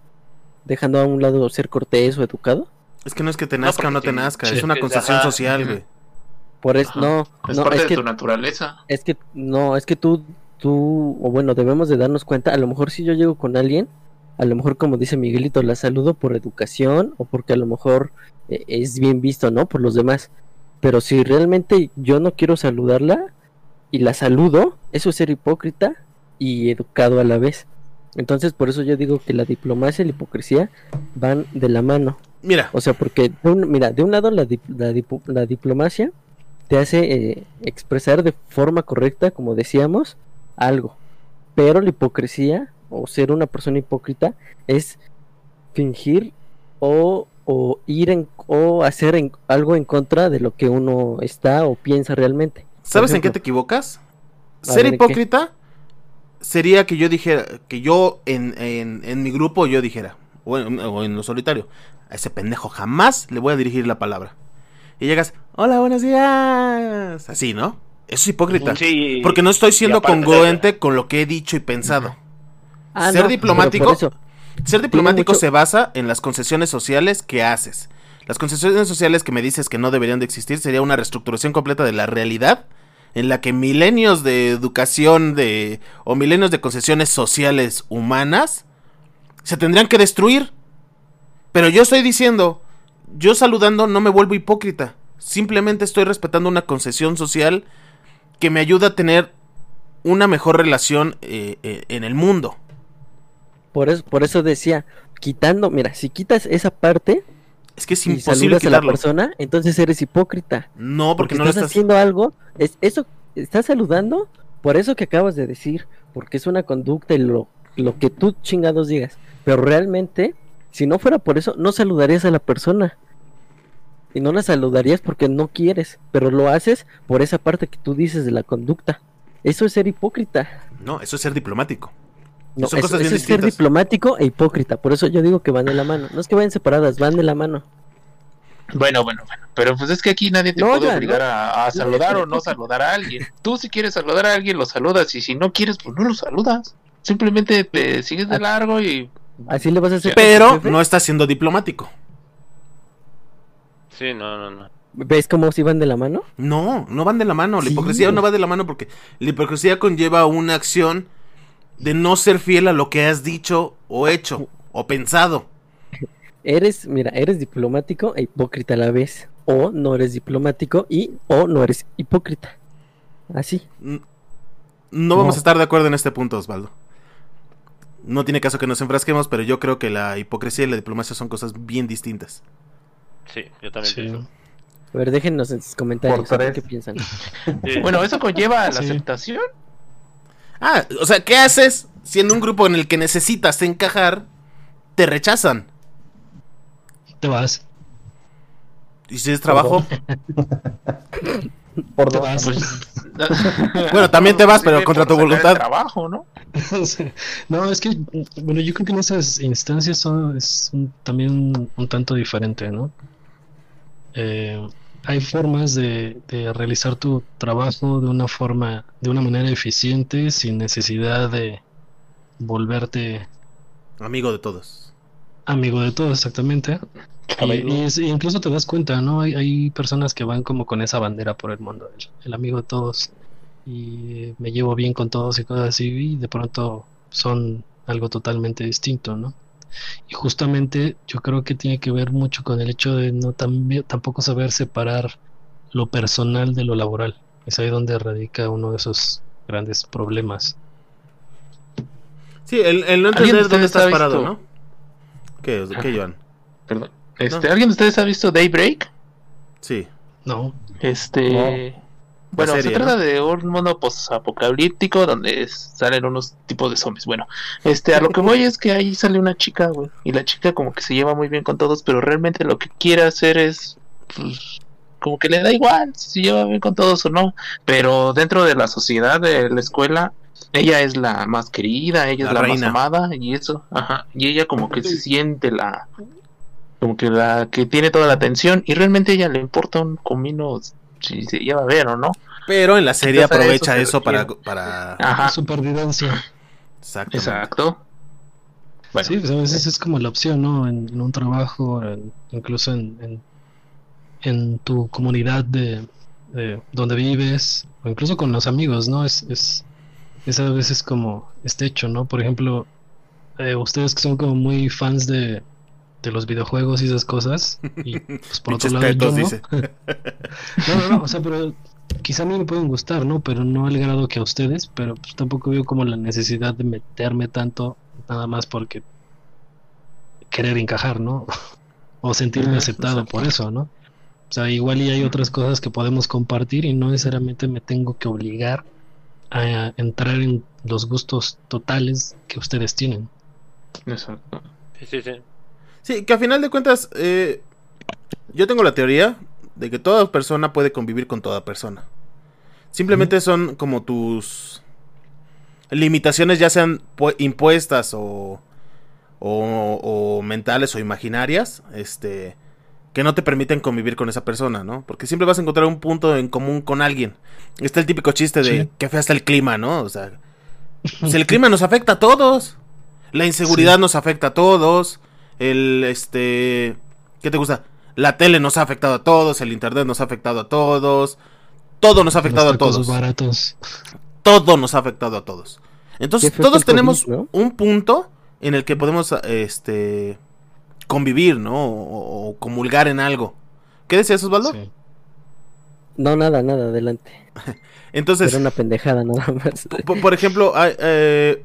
dejando a un lado ser cortés o educado. Es que no es que te No, nazca o no te sí, nazca, sí, es una es- concesión social, güey. Por eso, no, Es no, parte es de que, tu naturaleza. es que, no, es que tú, tú, o bueno, debemos de darnos cuenta, a lo mejor si yo llego con alguien, a lo mejor como dice Miguelito, la saludo por educación o porque a lo mejor eh, es bien visto, ¿no? Por los demás. Pero si realmente yo no quiero saludarla y la saludo, eso es ser hipócrita y educado a la vez. Entonces, por eso yo digo que la diplomacia y la hipocresía van de la mano. Mira, O sea, porque, de un- mira, de un lado la, dip- la, la diplomacia te hace eh, expresar de forma correcta, como decíamos, algo. Pero la hipocresía, o ser una persona hipócrita, es fingir o, o ir en, o hacer en- algo en contra de lo que uno está o piensa realmente. ¿sabes en qué te equivocas? Ser hipócrita sería que yo dijera, que yo en, en, en mi grupo yo dijera, o en, o en lo solitario, a ese pendejo jamás le voy a dirigir la palabra. Y llegas, hola, buenos días. Así, ¿no? Eso es hipócrita. Sí, Porque no estoy siendo congruente con lo que he dicho y pensado. Ah, ser no, diplomático- Ser diplomático se basa en las concesiones sociales que haces. Las concesiones sociales que me dices que no deberían de existir sería una reestructuración completa de la realidad en la que milenios de educación de o milenios de concesiones sociales humanas se tendrían que destruir. Pero yo estoy diciendo, yo saludando no me vuelvo hipócrita. Simplemente estoy respetando una concesión social que me ayuda a tener una mejor relación eh, eh, en el mundo. Por eso, por eso decía, quitando, mira, si quitas esa parte Es que es imposible saludas a la persona, entonces eres hipócrita. No, porque, Porque, no lo estás, estás. haciendo algo, es eso, estás saludando por eso que acabas de decir, porque es una conducta y lo, lo que tú chingados digas. Pero realmente, si no fuera por eso, no saludarías a la persona. Y no la saludarías porque no quieres, pero lo haces por esa parte que tú dices de la conducta. Eso es ser hipócrita. No, eso es ser diplomático. No, Son eso, cosas bien eso es ser diplomático e hipócrita. Por eso yo digo que van de la mano. No es que vayan separadas, van de la mano. Bueno, bueno, bueno. Pero pues es que aquí nadie te No, puede ya, obligar no. a, a saludar o no saludar a alguien. Tú si quieres saludar a alguien, lo saludas. Y si no quieres, pues no lo saludas. Simplemente te sigues de largo y... Así le vas a hacer. Pero no está siendo diplomático. Sí, no, no, no. ¿Ves cómo si van de la mano? No, no van de la mano. La Sí. hipocresía no va de la mano porque la hipocresía conlleva una acción de no ser fiel a lo que has dicho o hecho o pensado. Eres, mira, eres diplomático e hipócrita a la vez. O no eres diplomático y o no eres hipócrita. Así. No vamos No. a estar de acuerdo en este punto, Osvaldo. No tiene caso que nos enfrasquemos, pero yo creo que la hipocresía y la diplomacia son cosas bien distintas. Sí, yo también Sí. pienso. A ver, déjenos en sus comentarios qué piensan. Sí. Bueno, eso conlleva a la Sí. aceptación. Ah, o sea, ¿qué haces si en un grupo en el que necesitas encajar te rechazan? Te vas. Y si es trabajo, Por dos. Bueno, también te vas, pero contra tu voluntad. trabajo, ¿no? No, es que, bueno, yo creo que en esas instancias son, es un- también un, un tanto diferente, ¿no? Eh, hay formas de, de realizar tu trabajo de una forma, de una manera eficiente, sin necesidad de volverte amigo de todos. amigo de todo, exactamente. Y, Amigo. y es- incluso te das cuenta, ¿no? Hay, hay personas que van como con esa bandera por el mundo, el, el amigo de todos, y me llevo bien con todos y cosas así, y de pronto son algo totalmente distinto, ¿no? Y justamente yo creo que tiene que ver mucho con el hecho de no tambi- tampoco saber separar lo personal de lo laboral. Es ahí donde radica uno de esos grandes problemas. Sí, el, el no ¿Alguien de entender dónde estás parado, visto- ¿no? ¿Qué, qué Joan? Perdón. Este, ¿Alguien de ustedes ha visto Daybreak? Sí. No, Este. Bueno, serie, se trata ¿no? de un mundo posapocalíptico donde salen unos tipos de zombies. Bueno, este, a lo que voy es que ahí sale una chica, güey. Y la chica como que se lleva muy bien con todos, pero realmente lo que quiere hacer es. Pues, como que le da igual si se lleva bien con todos o no. Pero dentro de la sociedad, de la escuela, ella es la más querida, ella La es la reina. más amada, y eso, ajá. Y ella como que se siente la. Como que la que tiene toda la atención, y realmente a ella le importa un comino si se lleva bien o no. Pero en la serie Entonces, a eso aprovecha eso para, para... Ajá, supervivencia. Exacto. Bueno, Sí, pues a veces es como la opción, ¿no? En, en un trabajo, en- incluso en, en, en tu comunidad de, de donde vives, o incluso con los amigos, ¿no? Es, es, es a veces como este hecho, ¿no? Por ejemplo, eh, ustedes que son como muy fans de, de los videojuegos y esas cosas, y pues por otro lado yo tetos, no. dice. No, no, no, o sea, pero quizá a mí me pueden gustar, ¿no? Pero no al grado que a ustedes, pero pues tampoco veo como la necesidad de meterme tanto nada más porque querer encajar, ¿no? O sentirme Ajá, aceptado por eso, ¿no? O sea, igual y hay otras cosas que podemos compartir y no necesariamente me tengo que obligar a entrar en los gustos totales que ustedes tienen. exacto. Sí, sí, sí. Sí, que a final de cuentas, eh, yo tengo la teoría de que toda persona puede convivir con toda persona. Simplemente son como tus limitaciones, ya sean pu- impuestas o, o, o mentales o imaginarias, este, que no te permiten convivir con esa persona, ¿no? Porque siempre vas a encontrar un punto en común con alguien. Está el típico chiste de Sí. que fea está el clima, ¿no? O sea, pues el clima nos afecta a todos. La inseguridad Sí. nos afecta a todos. El, este, ¿qué te gusta? La tele nos ha afectado a todos, el internet nos ha afectado a todos. Todo nos ha afectado Los a todos. baratos. Todo nos ha afectado a todos. Entonces, todos está el tenemos COVID, ¿no? un punto en el que podemos, este, convivir, ¿no? O, o comulgar en algo. ¿Qué decías, Osvaldo? Sí. No, nada, nada, adelante. Entonces, Era una pendejada nada más. Por, por ejemplo, eh,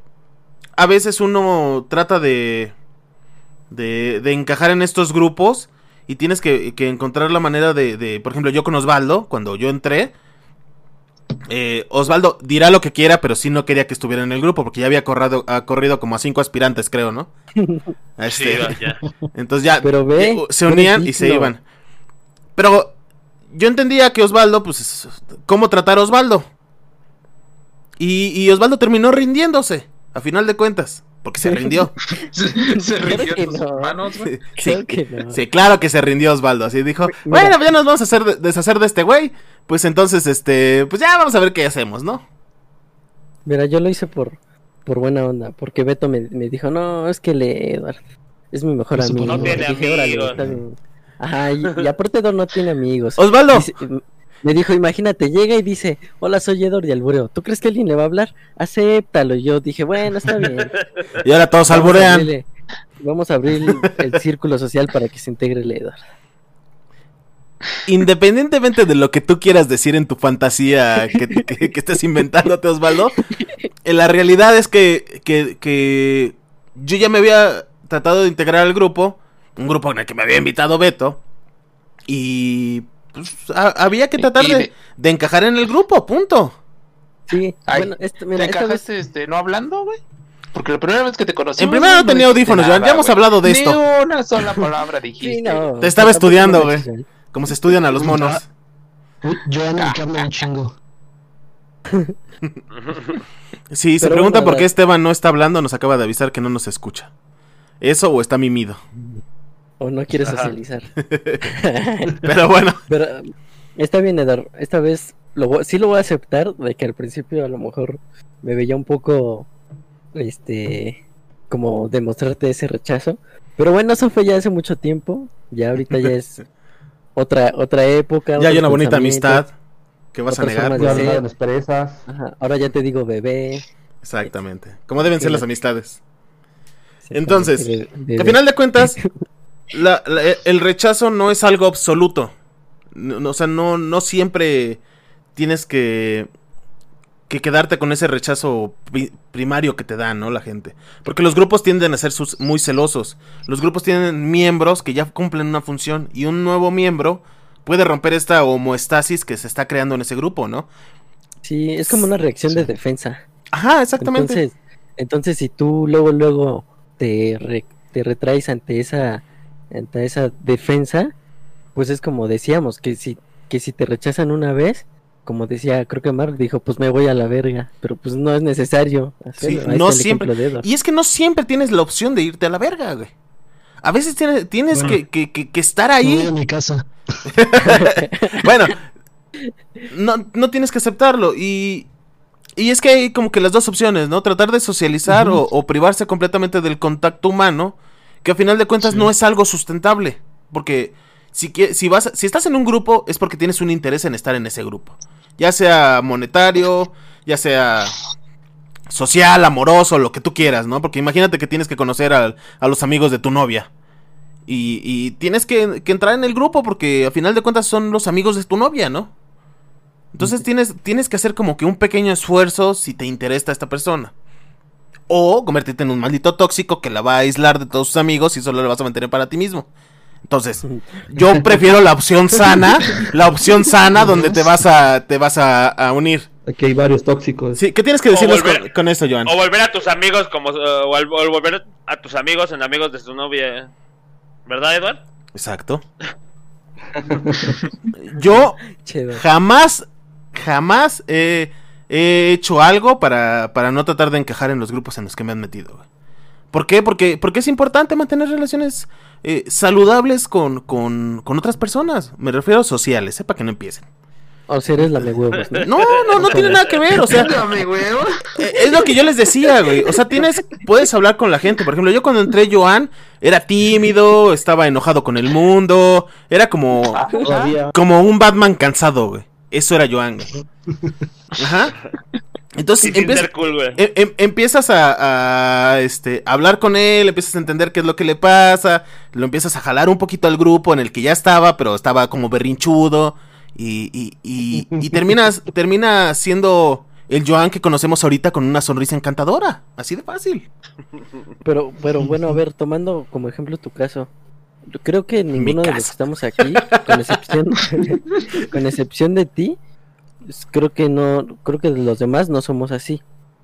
a veces uno trata de, de, de encajar en estos grupos y tienes que, que encontrar la manera de, de- por ejemplo, yo con Osvaldo, cuando yo entré, eh, Osvaldo dirá lo que quiera, pero sí no quería que estuviera en el grupo porque ya había corrido, ha corrido como a cinco aspirantes, creo, ¿no? Este, Sí, ya. entonces ya Pero ve, eh, se unían y se iban. Pero yo entendía que Osvaldo, pues, es- cómo tratar a Osvaldo. Y, y Osvaldo terminó rindiéndose, a final de cuentas, porque se rindió. Se, rindió que no. manos, güey. Sí, que no. sí, claro que se rindió Osvaldo. Así dijo, Mira. bueno, pues ya nos vamos a hacer de- deshacer de este güey. Pues entonces, este, pues ya vamos a ver qué hacemos, ¿no? Mira, yo lo hice por, por buena onda, porque Beto me, me dijo, no, es que le Edward es mi mejor Por amigo. No tiene dije, "Órale, amigos". está bien". Ajá, y, y aparte Edward no tiene amigos. Osvaldo. Dice- me dijo, imagínate, llega y dice, hola, soy Edward y Albureo. ¿Tú crees que alguien le va a hablar? Acéptalo. Y yo dije, bueno, está bien. Y ahora todos Vamos a alburean. abrirle- Vamos a abrir el, círculo social para que se integre el Edward. Independientemente de lo que tú quieras decir en tu fantasía que, que- que estés inventándote, Osvaldo, eh, la realidad es que, que, que yo ya me había tratado de integrar al grupo, un grupo en el que me había invitado Beto, y pues, ha- había que tratar de, de- de encajar en el grupo, punto. Sí, Ay, bueno, esto, ¿Te mira, esta vez- encajaste este, no hablando, güey? Porque la primera vez que te conocí. En primera no tenía audífonos, Joan, ya hemos hablado de esto. Ni una sola palabra dijiste. Sí, no, Te estaba estudiando, güey. Como se estudian a los monos. Yo ando que hablo un chingo. Si se Pero preguntan bueno, por qué Esteban no está hablando, nos acaba de avisar que no nos escucha. ¿Eso o está mimido? O no quiere Ajá. socializar. Pero bueno, Pero está bien, Edar. Esta vez lo voy- sí lo voy a aceptar de que al principio a lo mejor me veía un poco, este, como demostrarte ese rechazo. Pero bueno, eso fue ya hace mucho tiempo. Ya ahorita ya es otra otra época. ya hay una bonita amistad. ¿Qué vas a negar? pues? presas. Ajá, Ahora ya te digo bebé. Exactamente. Como deben ser las amistades. Entonces, Be- bebé. Que a final de cuentas, la- la- el rechazo no es algo absoluto. No- no, o sea, no, no siempre tienes que, que quedarte con ese rechazo pri- primario que te dan, ¿no? La gente. Porque los grupos tienden a ser sus- muy celosos. Los grupos tienen miembros que ya cumplen una función y un nuevo miembro puede romper esta homoestasis que se está creando en ese grupo, ¿no? Sí, es como una reacción de defensa. Ajá, exactamente. Entonces, entonces si tú luego, luego te, re- te retraes ante esa, ante esa defensa, pues es como decíamos, que si, que si te rechazan una vez, como decía, creo que Mark dijo, pues me voy a la verga, pero pues no es necesario hacerlo. Sí, Ahí no siempre. Y es que no siempre tienes la opción de irte a la verga, güey. A veces tienes, tienes Bueno. que, que- que- que estar Me voy ahí. a mi casa. bueno, no, no tienes que aceptarlo. Y, y es que hay como que las dos opciones, ¿no? Tratar de socializar o, o privarse completamente del contacto humano, que a final de cuentas Sí. no es algo sustentable. Porque si, si, vas, si estás en un grupo es porque tienes un interés en estar en ese grupo. Ya sea monetario, ya sea social, amoroso, lo que tú quieras, ¿no? Porque imagínate que tienes que conocer al- a, los amigos de tu novia. Y, y tienes que, que entrar en el grupo porque a final de cuentas son los amigos de tu novia, ¿no? Entonces tienes, tienes que hacer como que un pequeño esfuerzo si te interesa esta persona. O convertirte en un maldito tóxico que la va a aislar de todos sus amigos y solo la vas a mantener para ti mismo. Entonces, yo prefiero la opción sana, la opción sana donde te vas a, te vas a, a unir. Aquí hay varios tóxicos. Sí, ¿qué tienes que decirnos volver- con, con esto, Joan? O volver a tus amigos como eh, o, al- o volver a tus amigos en amigos de tu novia. ¿Verdad, Edward? Exacto. Yo jamás, jamás he, he hecho algo para, para no tratar de encajar en los grupos en los que me han metido. güey. ¿Por qué? Porque, porque es importante mantener relaciones eh, saludables con, con, con otras personas. Me refiero a sociales, ¿eh? Para que no empiecen. O sea, eres la me huevos, ¿no? No, no, no tiene nada que ver. O sea, eh, es lo que yo les decía, güey. O sea, tienes, puedes hablar con la gente. Por ejemplo, yo cuando entré Joan, era tímido, estaba enojado con el mundo. Era como, Todavía. como un Batman cansado, güey. Eso era Joan. Ajá. Entonces Sí, sin empieza- ser cool, güey. em- em- empiezas a, a, este, hablar con él, empiezas a entender qué es lo que le pasa, lo empiezas a jalar un poquito al grupo en el que ya estaba, pero estaba como berrinchudo. Y, y, y, y terminas, termina siendo el Joan que conocemos ahorita con una sonrisa encantadora. Así de fácil. Pero, pero bueno, a ver, tomando como ejemplo tu caso, yo creo que ninguno de los que estamos aquí, con excepción, con excepción de ti, pues, creo que no, creo que los demás no somos así.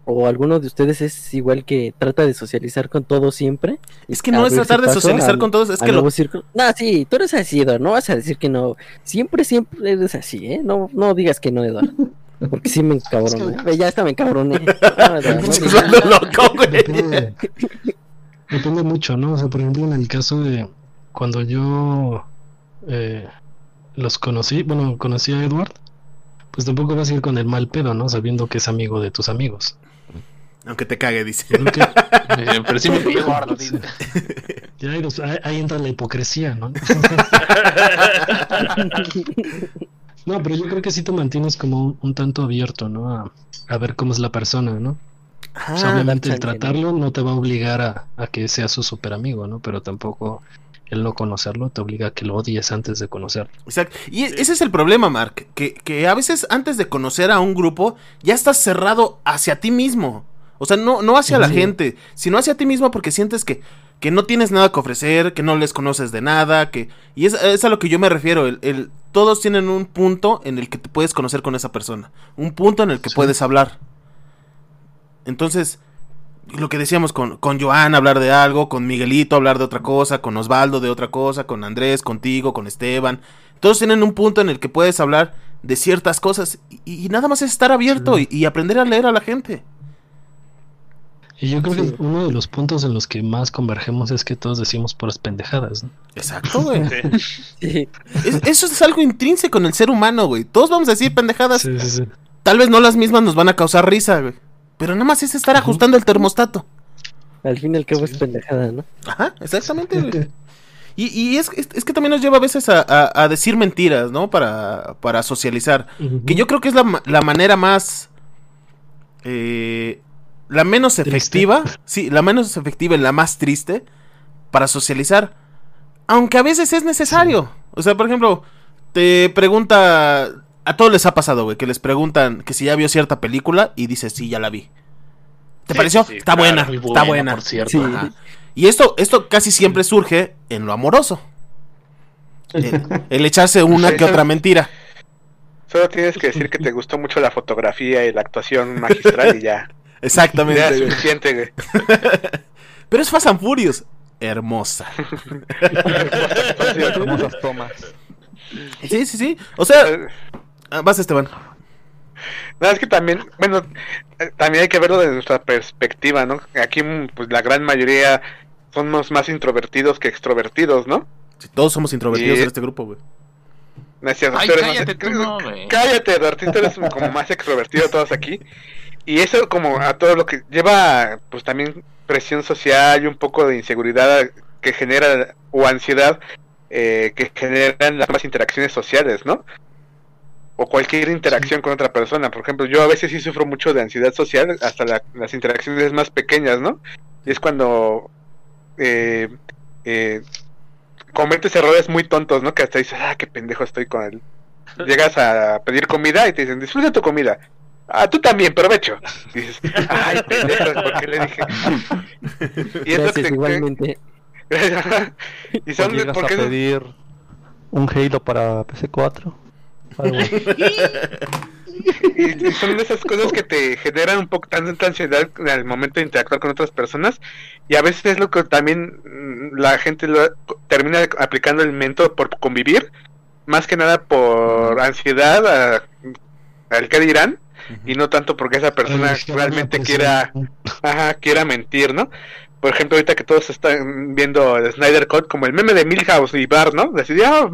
O alguno de ustedes es igual que trata de socializar con todos siempre. Es que no es tratar de socializar al- con todos, es que lo, círculo. No, sí, tú eres así, Eduardo, no vas a decir que no. Siempre, siempre eres así, ¿eh? No, no digas que no, Eduardo. Porque sí me encabroné. Ya está me encabroné. No, depende mucho, ¿no? O sea, por ejemplo, en el caso de cuando yo eh, los conocí, bueno, conocí a Edward, pues tampoco vas a ir con el mal pedo, ¿no? Sabiendo que es amigo de tus amigos. Aunque te cague, dice. Eh, pero sí me gordo, dice. ya ahí, ahí- ahí entra la hipocresía, ¿no? No, pero yo creo que sí te mantienes como un, un tanto abierto, ¿no? A, a ver cómo es la persona, ¿no? O sea, Ah, obviamente el tratarlo no te va a obligar a, a que sea su super amigo, ¿no? Pero tampoco el no conocerlo te obliga a que lo odies antes de conocerlo. Exacto. Y ese es el problema, Mark. Que, que a veces antes de conocer a un grupo, ya estás cerrado hacia ti mismo. O sea, no, no hacia la gente, sino hacia ti mismo porque sientes que, que no tienes nada que ofrecer, que no les conoces de nada, que... Y es, es a lo que yo me refiero. El, el- todos tienen un punto en el que te puedes conocer con esa persona. Un punto en el que Sí. puedes hablar. Entonces, lo que decíamos con, con Joan, hablar de algo, con Miguelito, hablar de otra cosa, con Osvaldo de otra cosa, con Andrés, contigo, con Esteban. Todos tienen un punto en el que puedes hablar de ciertas cosas y, y nada más es estar abierto y, y aprender a leer a la gente. Y yo creo Sí. que uno de los puntos en los que más convergemos es que todos decimos puras pendejadas, ¿no? Exacto, güey. Sí. Es- eso es algo intrínseco en el ser humano, güey. Todos vamos a decir pendejadas. Sí, sí, sí. Tal vez no las mismas nos van a causar risa, güey. Pero nada más es estar ajustando el termostato. Al fin y al cabo es pendejada, ¿no? Ajá, exactamente. Y, y es, es, es que también nos lleva a veces a, a- a decir mentiras, ¿no? Para, para socializar. Que yo creo que es la, la manera más. eh, la menos Triste. efectiva. Sí, la menos efectiva y la más triste. Para socializar. Aunque a veces es necesario. O sea, por ejemplo, te pregunta. A todos les ha pasado, güey, que les preguntan que si ya vio cierta película y dices, sí, ya la vi. ¿Te Sí, pareció? sí, está claro, buena, está buena. por cierto. Sí. Y esto, esto casi siempre surge en lo amoroso. El, el echarse una que otra mentira. Solo tienes que decir que te gustó mucho la fotografía y la actuación magistral y ya. Ya Exactamente. es güey. suficiente, güey. Pero es Fast and Furious. Hermosa. Famosas tomas. Sí, sí, sí. O sea, Eh, ah, vas Esteban. No, es que también, bueno, eh, también hay que verlo desde nuestra perspectiva, ¿no? Aquí, mm, pues la gran mayoría somos más introvertidos que extrovertidos, ¿no? Si todos somos introvertidos Y- en este grupo, güey. No es cierto, Ay, más cállate ex- tú, no, güey. Cállate, Eduardo, tú eres como más extrovertido de todos aquí. Y eso como a todo lo que lleva, pues también presión social y un poco de inseguridad que genera, o ansiedad, eh, que generan las más interacciones sociales, ¿no? O cualquier interacción con otra persona. Por ejemplo, yo a veces sí sufro mucho de ansiedad social, hasta la- las interacciones más pequeñas, ¿no? Y es cuando eh, eh, cometes errores muy tontos, ¿no? Que hasta dices, ah, qué pendejo estoy con él. Llegas a pedir comida y te dicen, disfruta tu comida. Ah, tú también, provecho. Y dices, ay, pendejo, ¿por qué le dije? Y es lo Gracias, que- igualmente. y O son llegas porque a eso- pedir un Halo para PC4. Y, y son de esas cosas que te generan un poco tanta ansiedad al momento de interactuar con otras personas. Y a veces es lo que también mm, la gente lo, termina aplicando el método por convivir más que nada por ansiedad al que dirán y no tanto porque esa persona realmente pues, quiera ajá, quiera mentir, ¿no? Por ejemplo, ahorita que todos están viendo el Snyder Cut como el meme de Milhouse y Bart, ¿no? Decir, ah,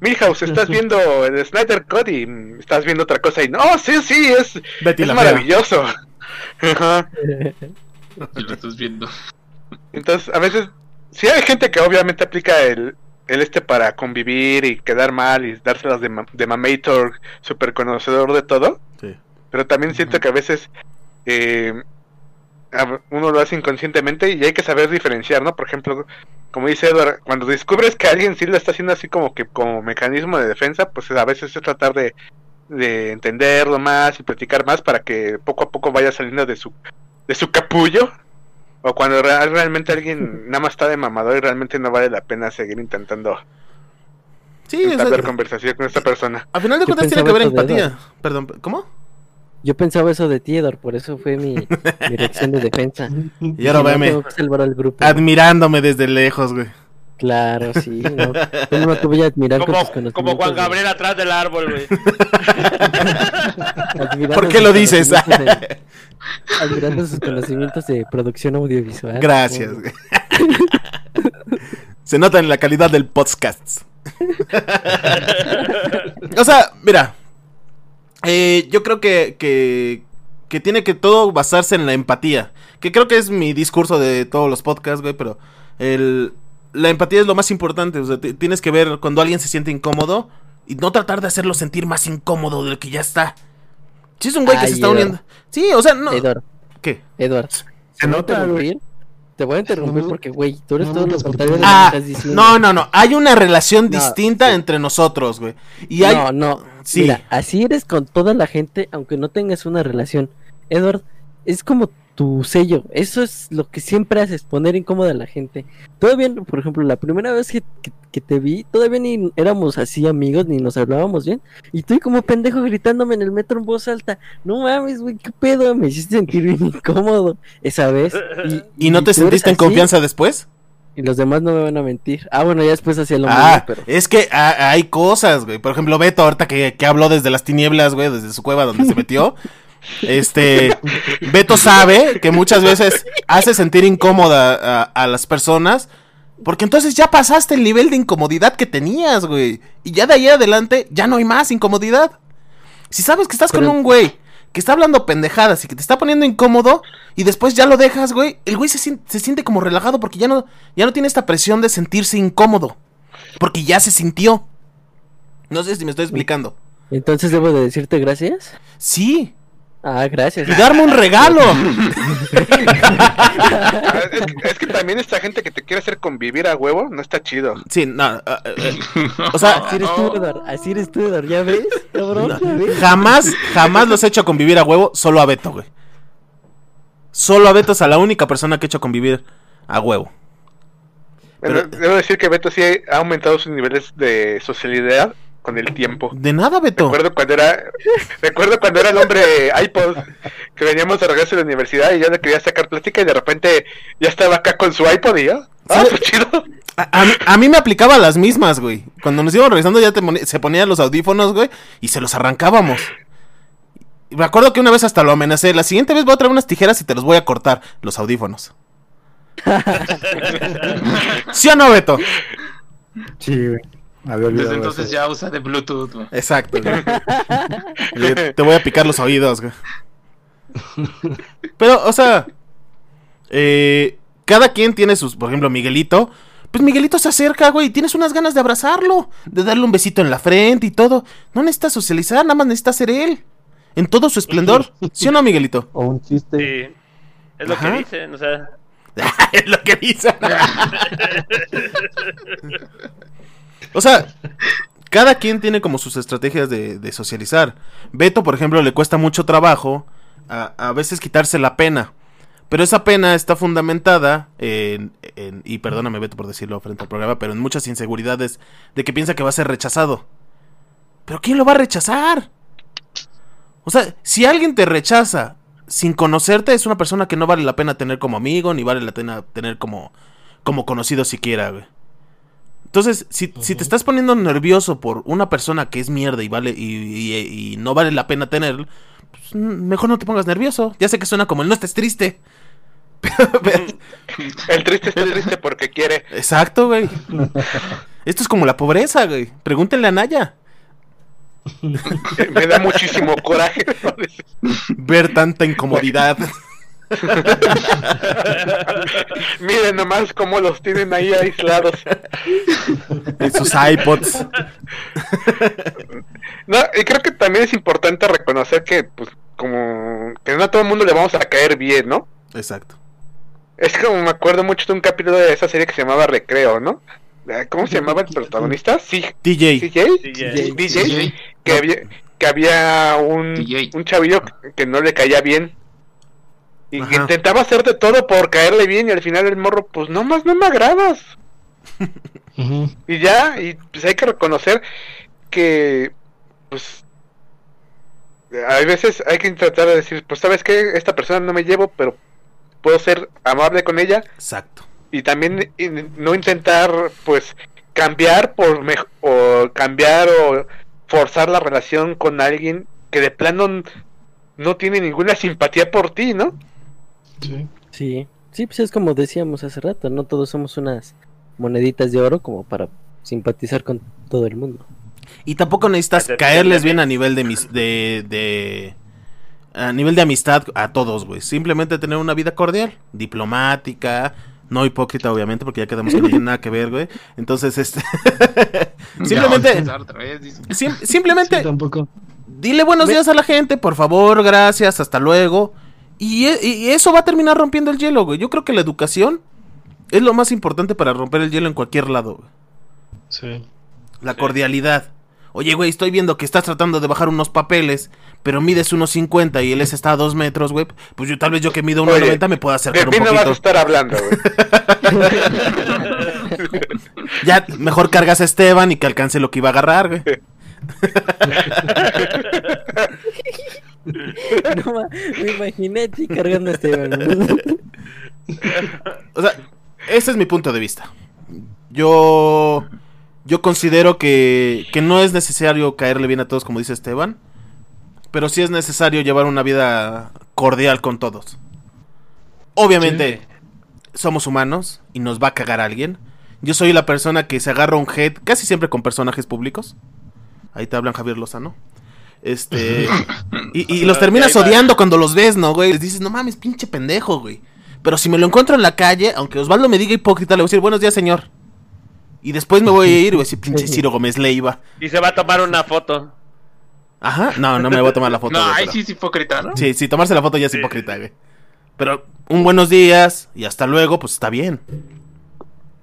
Milhouse, estás viendo el Snyder Cut y estás viendo otra cosa y no, sí, sí, es, Betty es maravilloso. Ajá. Lo estás viendo. Entonces, a veces, sí hay gente que obviamente aplica el, el este para convivir y quedar mal y dárselas de, ma- de mamator, super conocedor de todo. Sí. Pero también siento que a veces eh, uno lo hace inconscientemente y hay que saber diferenciar, ¿no? Por ejemplo, como dice Edward, cuando descubres que alguien sí lo está haciendo así como que como mecanismo de defensa, pues a veces es tratar de, de entenderlo más y platicar más para que poco a poco vaya saliendo de su de su capullo. O cuando real- realmente alguien nada más está de mamador y realmente no vale la pena seguir intentando Sí, entablar conversación con esta persona. a final de cuentas tiene que haber empatía. Perdón, ¿cómo? Yo pensaba eso de ti, Edward, por eso fue mi, mi reacción de defensa. Y ahora no, veme tengo que salvar al grupo. admirándome desde lejos, güey. Claro, sí. No. ¿Cómo no te voy a admirar con tus Como, conocimientos? como Juan Gabriel atrás del árbol, güey. admirando ¿Por qué lo dices? de- admirando sus conocimientos de producción audiovisual. Gracias, güey. Se nota en la calidad del podcast. o sea, mira. Eh, yo creo que, que que tiene que todo basarse en la empatía. Que creo que es mi discurso de todos los podcasts, güey, pero el, la empatía es lo más importante. O sea, tienes que ver cuando alguien se siente incómodo y no tratar de hacerlo sentir más incómodo de lo que ya está. Si es un güey que se está Edward. uniendo. Sí, o sea, no. Edward, ¿Qué? Edward. Se nota, güey. Te voy a interrumpir No, porque, güey, tú eres no, todo no, lo contrario de lo Ah, que estás diciendo. no, no, no. Hay una relación No, distinta sí. entre nosotros, güey. Y hay. No, no. Sí. Mira, así eres con toda la gente, aunque no tengas una relación. Edward, es como tu sello. Eso es lo que siempre haces, poner incómoda a la gente. Todavía, por ejemplo, la primera vez que, que- que te vi, todavía ni éramos así amigos, ni nos hablábamos bien. Y tú como pendejo gritándome en el metro en voz alta. No mames, güey, qué pedo. Me hiciste sentir bien incómodo esa vez. ¿Y no te sentiste en así, confianza después? Y los demás no me van a mentir. Ah, bueno, ya después hacía lo Ah, mismo, pero... es que hay cosas, güey. Por ejemplo, Beto, ahorita que, que habló desde las tinieblas, güey, desde su cueva donde se metió. Este, Beto sabe que muchas veces hace sentir incómoda a, a las personas. Porque entonces ya pasaste el nivel de incomodidad que tenías, güey. Y ya de ahí adelante ya no hay más incomodidad. Si sabes que estás Pero- con un güey que está hablando pendejadas y que te está poniendo incómodo y después ya lo dejas, güey, el güey se, sien- se siente como relajado porque ya no, ya no tiene esta presión de sentirse incómodo. Porque ya se sintió. No sé si me estoy explicando. Entonces debo de decirte gracias. Sí. Ah, gracias. Y darme un regalo. Es, que, es que también esta gente que te quiere hacer convivir a huevo no está chido. Sí, no. ah, ah, ah, o sea, Así eres tú, Edward. Así eres tú. ¿Ya ves, cabrón? ¿Ya ves? jamás, jamás los he hecho convivir a huevo, solo a Beto, güey. Solo a Beto es a la única persona que he hecho convivir a huevo. Pero- debo decir que Beto sí ha aumentado sus niveles de socialidad con el tiempo. De nada, Beto. Recuerdo cuando era recuerdo cuando era el hombre iPod que veníamos de regreso de la universidad y yo le quería sacar plática y de repente ya estaba acá con su iPod y yo, ah, pues chido. A, a mí, a mí me aplicaba las mismas, güey. Cuando nos íbamos revisando ya te se ponían los audífonos, güey, y se los arrancábamos. Me acuerdo que una vez hasta lo amenacé. La siguiente vez voy a traer unas tijeras y te los voy a cortar, los audífonos. ¿Sí o no, Beto? Sí, güey. Había olvidado Desde entonces eso. ya usa de Bluetooth. güey. Exacto, güey. Le- Te voy a picar los oídos, güey. Pero, o sea, eh, cada quien tiene sus, por ejemplo, Miguelito. Pues Miguelito se acerca, güey, y tienes unas ganas de abrazarlo, de darle un besito en la frente y todo. No necesitas socializar, nada más necesita ser él. En todo su esplendor. ¿Sí o no, Miguelito? O un chiste. Sí. Es lo Ajá. que dicen, o sea. es lo que dice. o sea, cada quien tiene como sus estrategias de, socializar. Beto, por ejemplo, le cuesta mucho trabajo a, a veces quitarse la pena. Pero esa pena está fundamentada en, en- y perdóname Beto por decirlo frente al programa, pero en muchas inseguridades de que piensa que va a ser rechazado. ¿Pero quién lo va a rechazar? O sea, si alguien te rechaza sin conocerte, es una persona que no vale la pena tener como amigo, ni vale la pena tener como, como conocido siquiera, güey. Entonces, si, si te estás poniendo nervioso por una persona que es mierda y vale y, y- y no vale la pena tener, pues, mejor no te pongas nervioso. Ya sé que suena como el no estés triste. El triste está triste porque quiere. exacto, güey. Esto es como la pobreza, güey. Pregúntenle a Naya. Me da muchísimo coraje. Ver tanta incomodidad. Miren nomás cómo los tienen ahí aislados. en sus iPods. No, y creo que también es importante reconocer que, pues, como que no a todo el mundo le vamos a caer bien, ¿no? Exacto. Es como me acuerdo mucho de un capítulo de esa serie que se llamaba Recreo, ¿no? Eh, ¿Cómo se llamaba el protagonista? Sí, DJ. DJ. DJ, que había, que había un, un chavillo que no le caía bien. Y Ajá. intentaba hacer de todo por caerle bien y al final el morro, pues no más no me agradas. Y ya, y pues hay que reconocer que, pues, hay veces hay que tratar de decir, pues sabes que esta persona no me llevo, pero puedo ser amable con ella Exacto. y también no intentar, pues, cambiar por mej- o cambiar o forzar la relación con alguien que de plano no tiene ninguna simpatía por ti, ¿no? Sí. Sí, sí, pues es como decíamos hace rato, no todos somos unas moneditas de oro como para simpatizar con todo el mundo. Y tampoco necesitas caerles bien a nivel de mis. de. de. a nivel de amistad a todos, güey. Simplemente tener una vida cordial, diplomática, no hipócrita, obviamente, porque ya quedamos que no tiene nada que ver, güey. Entonces, este. simplemente. Sim- simplemente. Sí, tampoco. Dile buenos días a la gente, por favor, gracias, hasta luego. Y, e- y eso va a terminar rompiendo el hielo, güey. Yo creo que la educación es lo más importante para romper el hielo en cualquier lado, güey. Sí. La cordialidad. Oye, güey, estoy viendo que estás tratando de bajar unos papeles, pero mides unos 50 y él es está a 2 metros, güey. Pues yo tal vez yo que mido Oye, 1,90 me puedo De acercar un mí no vas a poquito. estar hablando, güey. Ya, mejor cargas a Esteban y que alcance lo que iba a agarrar, güey. No, me imaginé a ti cargando a Esteban. O sea, ese es mi punto de vista. Yo. Yo considero que, que no es necesario caerle bien a todos, como dice Esteban. Pero sí es necesario llevar una vida cordial con todos. Obviamente, somos humanos y nos va a cagar alguien. Yo soy la persona que se agarra un head casi siempre con personajes públicos. Ahí te hablan Javier Lozano. Este. y, y los terminas odiando cuando los ves, ¿no, güey? Les dices, no mames, pinche pendejo, güey. Pero si me lo encuentro en la calle, aunque Osvaldo me diga hipócrita, le voy a decir, buenos días, señor. Y después me voy a ir y voy a decir, pinche Ciro Gómez Leiva. Y se va a tomar una foto. Ajá. No, no me voy a tomar la foto. No, güey, ahí pero- sí es hipócrita, ¿no? Sí, sí, tomarse la foto ya es Sí. hipócrita, güey. Pero un buenos días y hasta luego, pues está bien.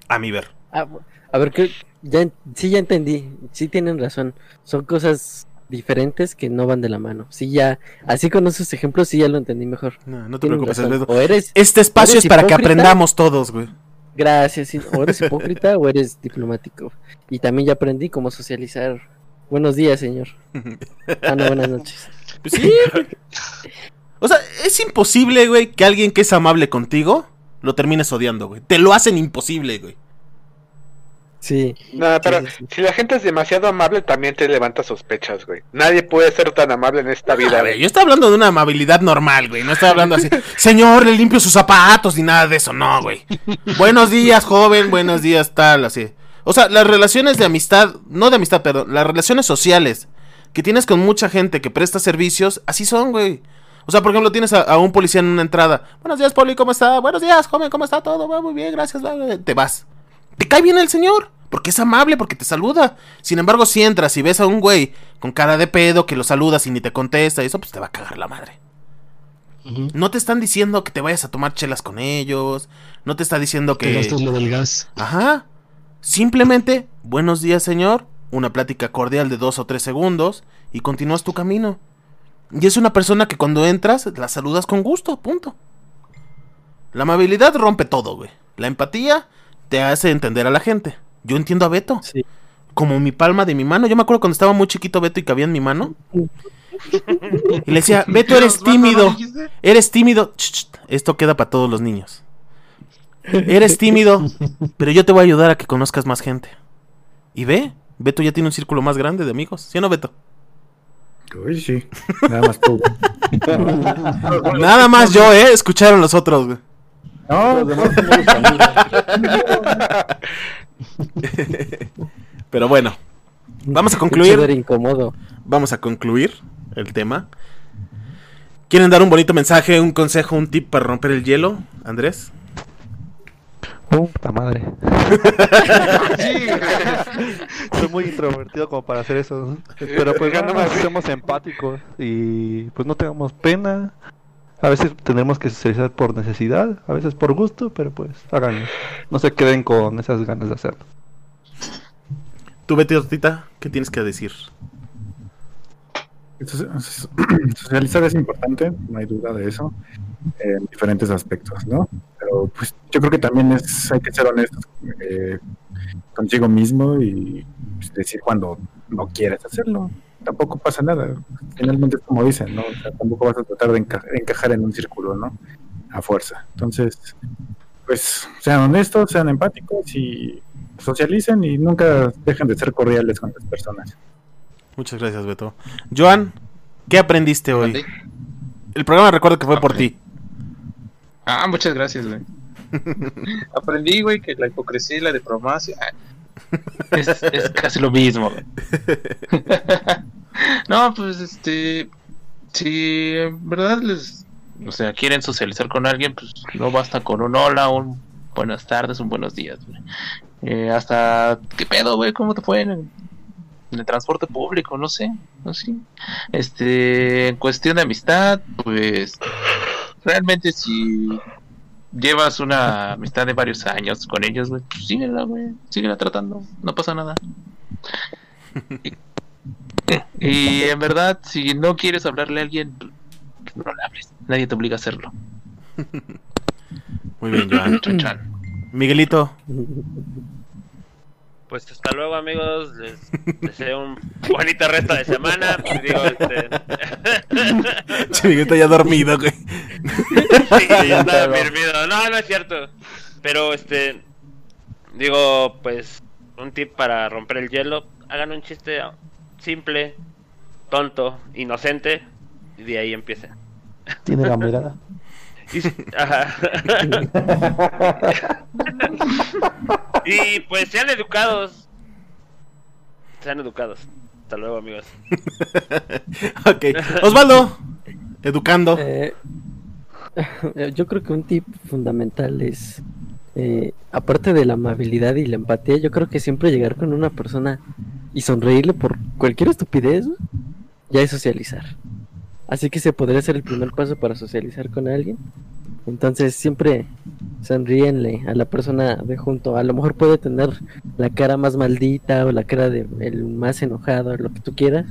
A mi ver. A ver, que ya, sí, ya entendí. Sí tienen razón. Son cosas diferentes que no van de la mano. Sí, ya. Así con esos ejemplos, sí ya lo entendí mejor. No, no te Tienen preocupes, razón. Alfredo. O eres. Este espacio ¿Eres es para que aprendamos todos, güey. Gracias. sí, O eres hipócrita o eres diplomático. Y también ya aprendí cómo socializar. Buenos días, señor. Ah, no, buenas noches. Pues sí. o sea, es imposible, güey, que alguien que es amable contigo lo termines odiando, güey. Te lo hacen imposible, güey. Sí. No, pero sí, sí. si la gente es demasiado amable, también te levanta sospechas, güey. Nadie puede ser tan amable en esta vida, güey. yo estoy hablando de una amabilidad normal, güey. No estoy hablando así, señor, le limpio sus zapatos ni nada de eso, no, güey. Buenos días, joven, buenos días, tal, así. O sea, las relaciones de amistad, no de amistad, perdón, las relaciones sociales que tienes con mucha gente que presta servicios, así son, güey. O sea, por ejemplo, tienes a, a un policía en una entrada. Buenos días, Poli, ¿cómo está? Buenos días, joven, ¿cómo está todo? Va muy bien, gracias. va". Te vas. Te cae bien el señor, porque es amable, porque te saluda. Sin embargo, si entras y ves a un güey con cara de pedo que lo saludas y ni te contesta, y eso pues te va a cagar la madre. No te están diciendo que te vayas a tomar chelas con ellos. No te está diciendo Que gastes lo del gas. Ajá. Simplemente, buenos días, señor. Una plática cordial de dos o tres segundos y continúas tu camino. Y es una persona que cuando entras la saludas con gusto, punto. La amabilidad rompe todo, güey. La empatía te hace entender a la gente. Yo entiendo a Beto. Sí. Como mi palma de mi mano. Yo me acuerdo cuando estaba muy chiquito Beto y cabía en mi mano. Y le decía, Beto, eres Osvaldo, ¿no tímido. Eres tímido. Esto queda para todos los niños. Eres tímido, pero yo te voy a ayudar a que conozcas más gente. Y ve, Beto ya tiene un círculo más grande de amigos. ¿Sí o no, Beto? Uy, sí. Nada más tú. Nada más yo, ¿eh? Escucharon los otros, güey. No, Los demás. Pero bueno, vamos a concluir. incómodo. Vamos a concluir el tema. ¿Quieren dar un bonito mensaje, un consejo, un tip para romper el hielo, Andrés? Puta madre. Sí, Soy muy introvertido como para hacer eso. Pero pues no seamos empáticos y pues no tengamos pena. A veces tenemos que socializar por necesidad, a veces por gusto, pero pues háganlo. No se queden con esas ganas de hacerlo. Tú, Betty Ortita, ¿qué tienes que decir? So- so- Socializar es importante, no hay duda de eso, en diferentes aspectos, ¿no? Pero pues yo creo que también es, hay que ser honestos eh, consigo mismo y pues, decir cuando no quieres hacerlo. Tampoco pasa nada. Finalmente es como dicen, ¿no? O sea, tampoco vas a tratar de enca- encajar en un círculo, ¿no? A fuerza. Entonces, pues sean honestos, sean empáticos y socialicen y nunca dejen de ser cordiales con las personas. Muchas gracias, Beto. Joan, ¿qué aprendiste hoy? Mandé. El programa recuerdo que fue por ti. Ah, muchas gracias, güey. Aprendí, güey, que la hipocresía y la diplomacia ah, es, casi lo mismo. No, pues este. si en verdad les, o sea, quieren socializar con alguien, pues no basta con un hola, un buenas tardes, un buenos días. Eh, hasta, ¿qué pedo, güey? ¿Cómo te fue en el transporte público? No sé, no sé. Este, en cuestión de amistad, pues realmente si llevas una amistad de varios años con ellos, güey, pues síguela, güey, síguela tratando, no pasa nada. Y, y en verdad, si no quieres hablarle a alguien, no le hables, nadie te obliga a hacerlo. Muy bien, Joan. Miguelito, Pues hasta luego amigos, les deseo un bonito resto de semana. Digo, este... Ya dormido, güey. Sí, ya estaba dormido. No, no es cierto. Pero este digo, pues un tip para romper el hielo, hagan un chiste simple, tonto, inocente y de ahí empiecen. Tiene la mirada. Y, ajá. y pues sean educados. Sean educados. Hasta luego, amigos. ok. Osvaldo, educando. Eh, yo creo que un tip fundamental es, eh, aparte de la amabilidad y la empatía, yo creo que siempre llegar con una persona y sonreírle por cualquier estupidez, ya es socializar. Así que se podría ser el primer paso para socializar con alguien. Entonces siempre sonríenle a la persona de junto. A lo mejor puede tener la cara más maldita o la cara de el más enojado, lo que tú quieras.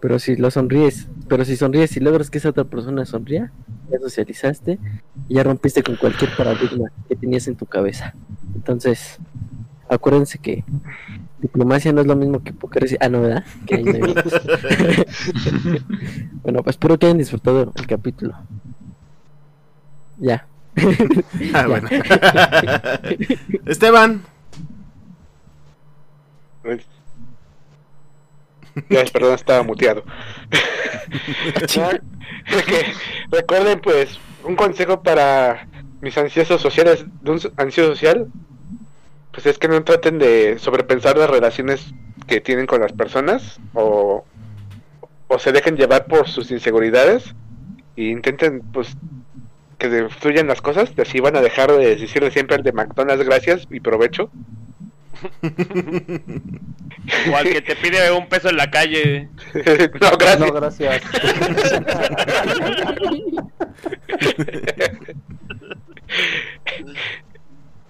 Pero si lo sonríes, pero si sonríes y logras que esa otra persona sonría, ya socializaste y ya rompiste con cualquier paradigma que tenías en tu cabeza. Entonces, acuérdense que diplomacia no es lo mismo que hipocresía. Ah, no, ¿verdad? Que ahí no hay- bueno, pues espero que hayan disfrutado el capítulo. Ya. Ah, bueno. Esteban, Ya, perdón, estaba muteado. Que recuerden, pues, un consejo para mis ansiosos sociales de un so- ansioso social, pues es que no traten de sobrepensar las relaciones que tienen con las personas o, o se dejen llevar por sus inseguridades e intenten, pues, que fluyan las cosas, así van a dejar de decirle siempre al de McDonald's gracias y provecho. O al que te pide un peso en la calle. no, gracias. No, gracias.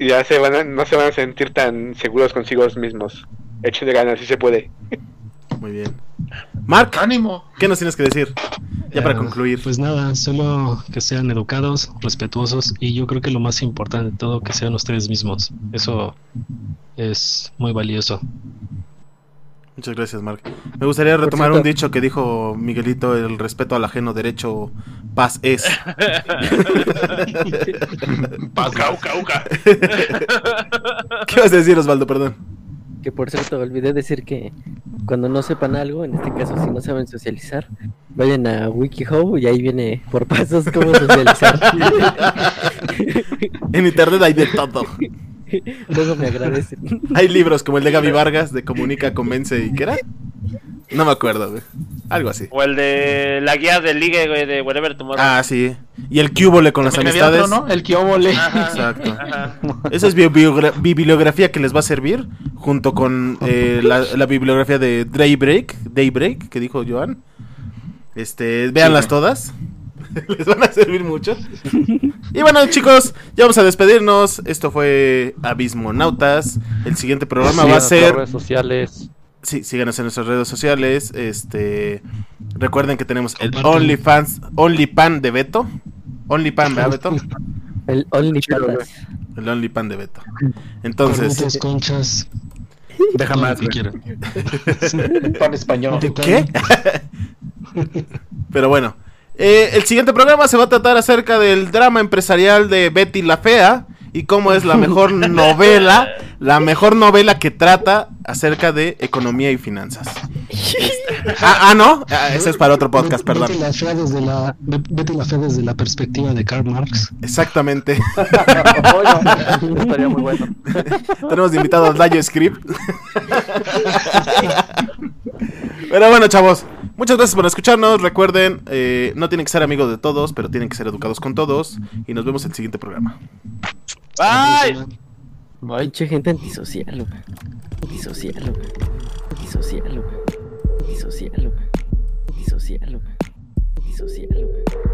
y ya se van a- no se van a sentir tan seguros consigo mismos. Échenle ganas, si se puede. muy bien. Mark, ¡Ánimo! ¿qué nos tienes que decir? Ya para Eh, concluir. Pues nada, solo que sean educados, respetuosos y yo creo que lo más importante de todo, que sean ustedes mismos. Eso es muy valioso. Muchas gracias, Mark. Me gustaría retomar un dicho que dijo Miguelito, el respeto al ajeno derecho, paz es. Uca, uca, uca. ¿Qué vas a decir, Osvaldo? Perdón. Que por cierto, olvidé decir que cuando no sepan algo, en este caso si no saben socializar, vayan a WikiHow y ahí viene por pasos cómo socializar. En internet hay de todo. Luego me agradecen. Hay libros como el de Gaby Vargas, de Comunica, Convence y ¿qué era? No me acuerdo, güey. Algo así. O el de la guía del ligue, güey, de Whatever Tomorrow. Ah, sí. Y el cúbole con las amistades. otro, ¿no? El. Ajá, Exacto. ajá. Esa es bibliogra- bibliografía que les va a servir junto con eh, la, la bibliografía de Daybreak, Daybreak, que dijo Joan. Este, véanlas todas. les van a servir mucho. Y bueno, chicos, ya vamos a despedirnos. Esto fue Abismonautas. El siguiente programa va a Síganos en ser redes sociales. Sí, síganos en nuestras redes sociales. Este, recuerden que tenemos el. OnlyFans, OnlyPan de Beto. OnlyPan, ¿verdad, Beto? El Only Patas. El OnlyPan de Beto. Entonces, Cornetas, conchas, lo más. Pan español. ¿qué? Pero bueno, eh, el siguiente programa se va a tratar acerca del drama empresarial de Betty la Fea y cómo es la mejor novela, la mejor novela que trata acerca de economía y finanzas. Ah, ah, no, Ah, ese es para otro podcast, perdón. Vete la fe desde la, desde perspectiva de Karl Marx. Exactamente. Estaría muy bueno. Tenemos invitado a Dayo Script. Pero bueno, chavos. Muchas gracias por escucharnos. Recuerden, eh, no tienen que ser amigos de todos, pero tienen que ser educados con todos. Y nos vemos en el siguiente programa. Bye. Bye. Pinche gente antisocial. Antisocial. Antisocial. Antisocial. Antisocial. Antisocial.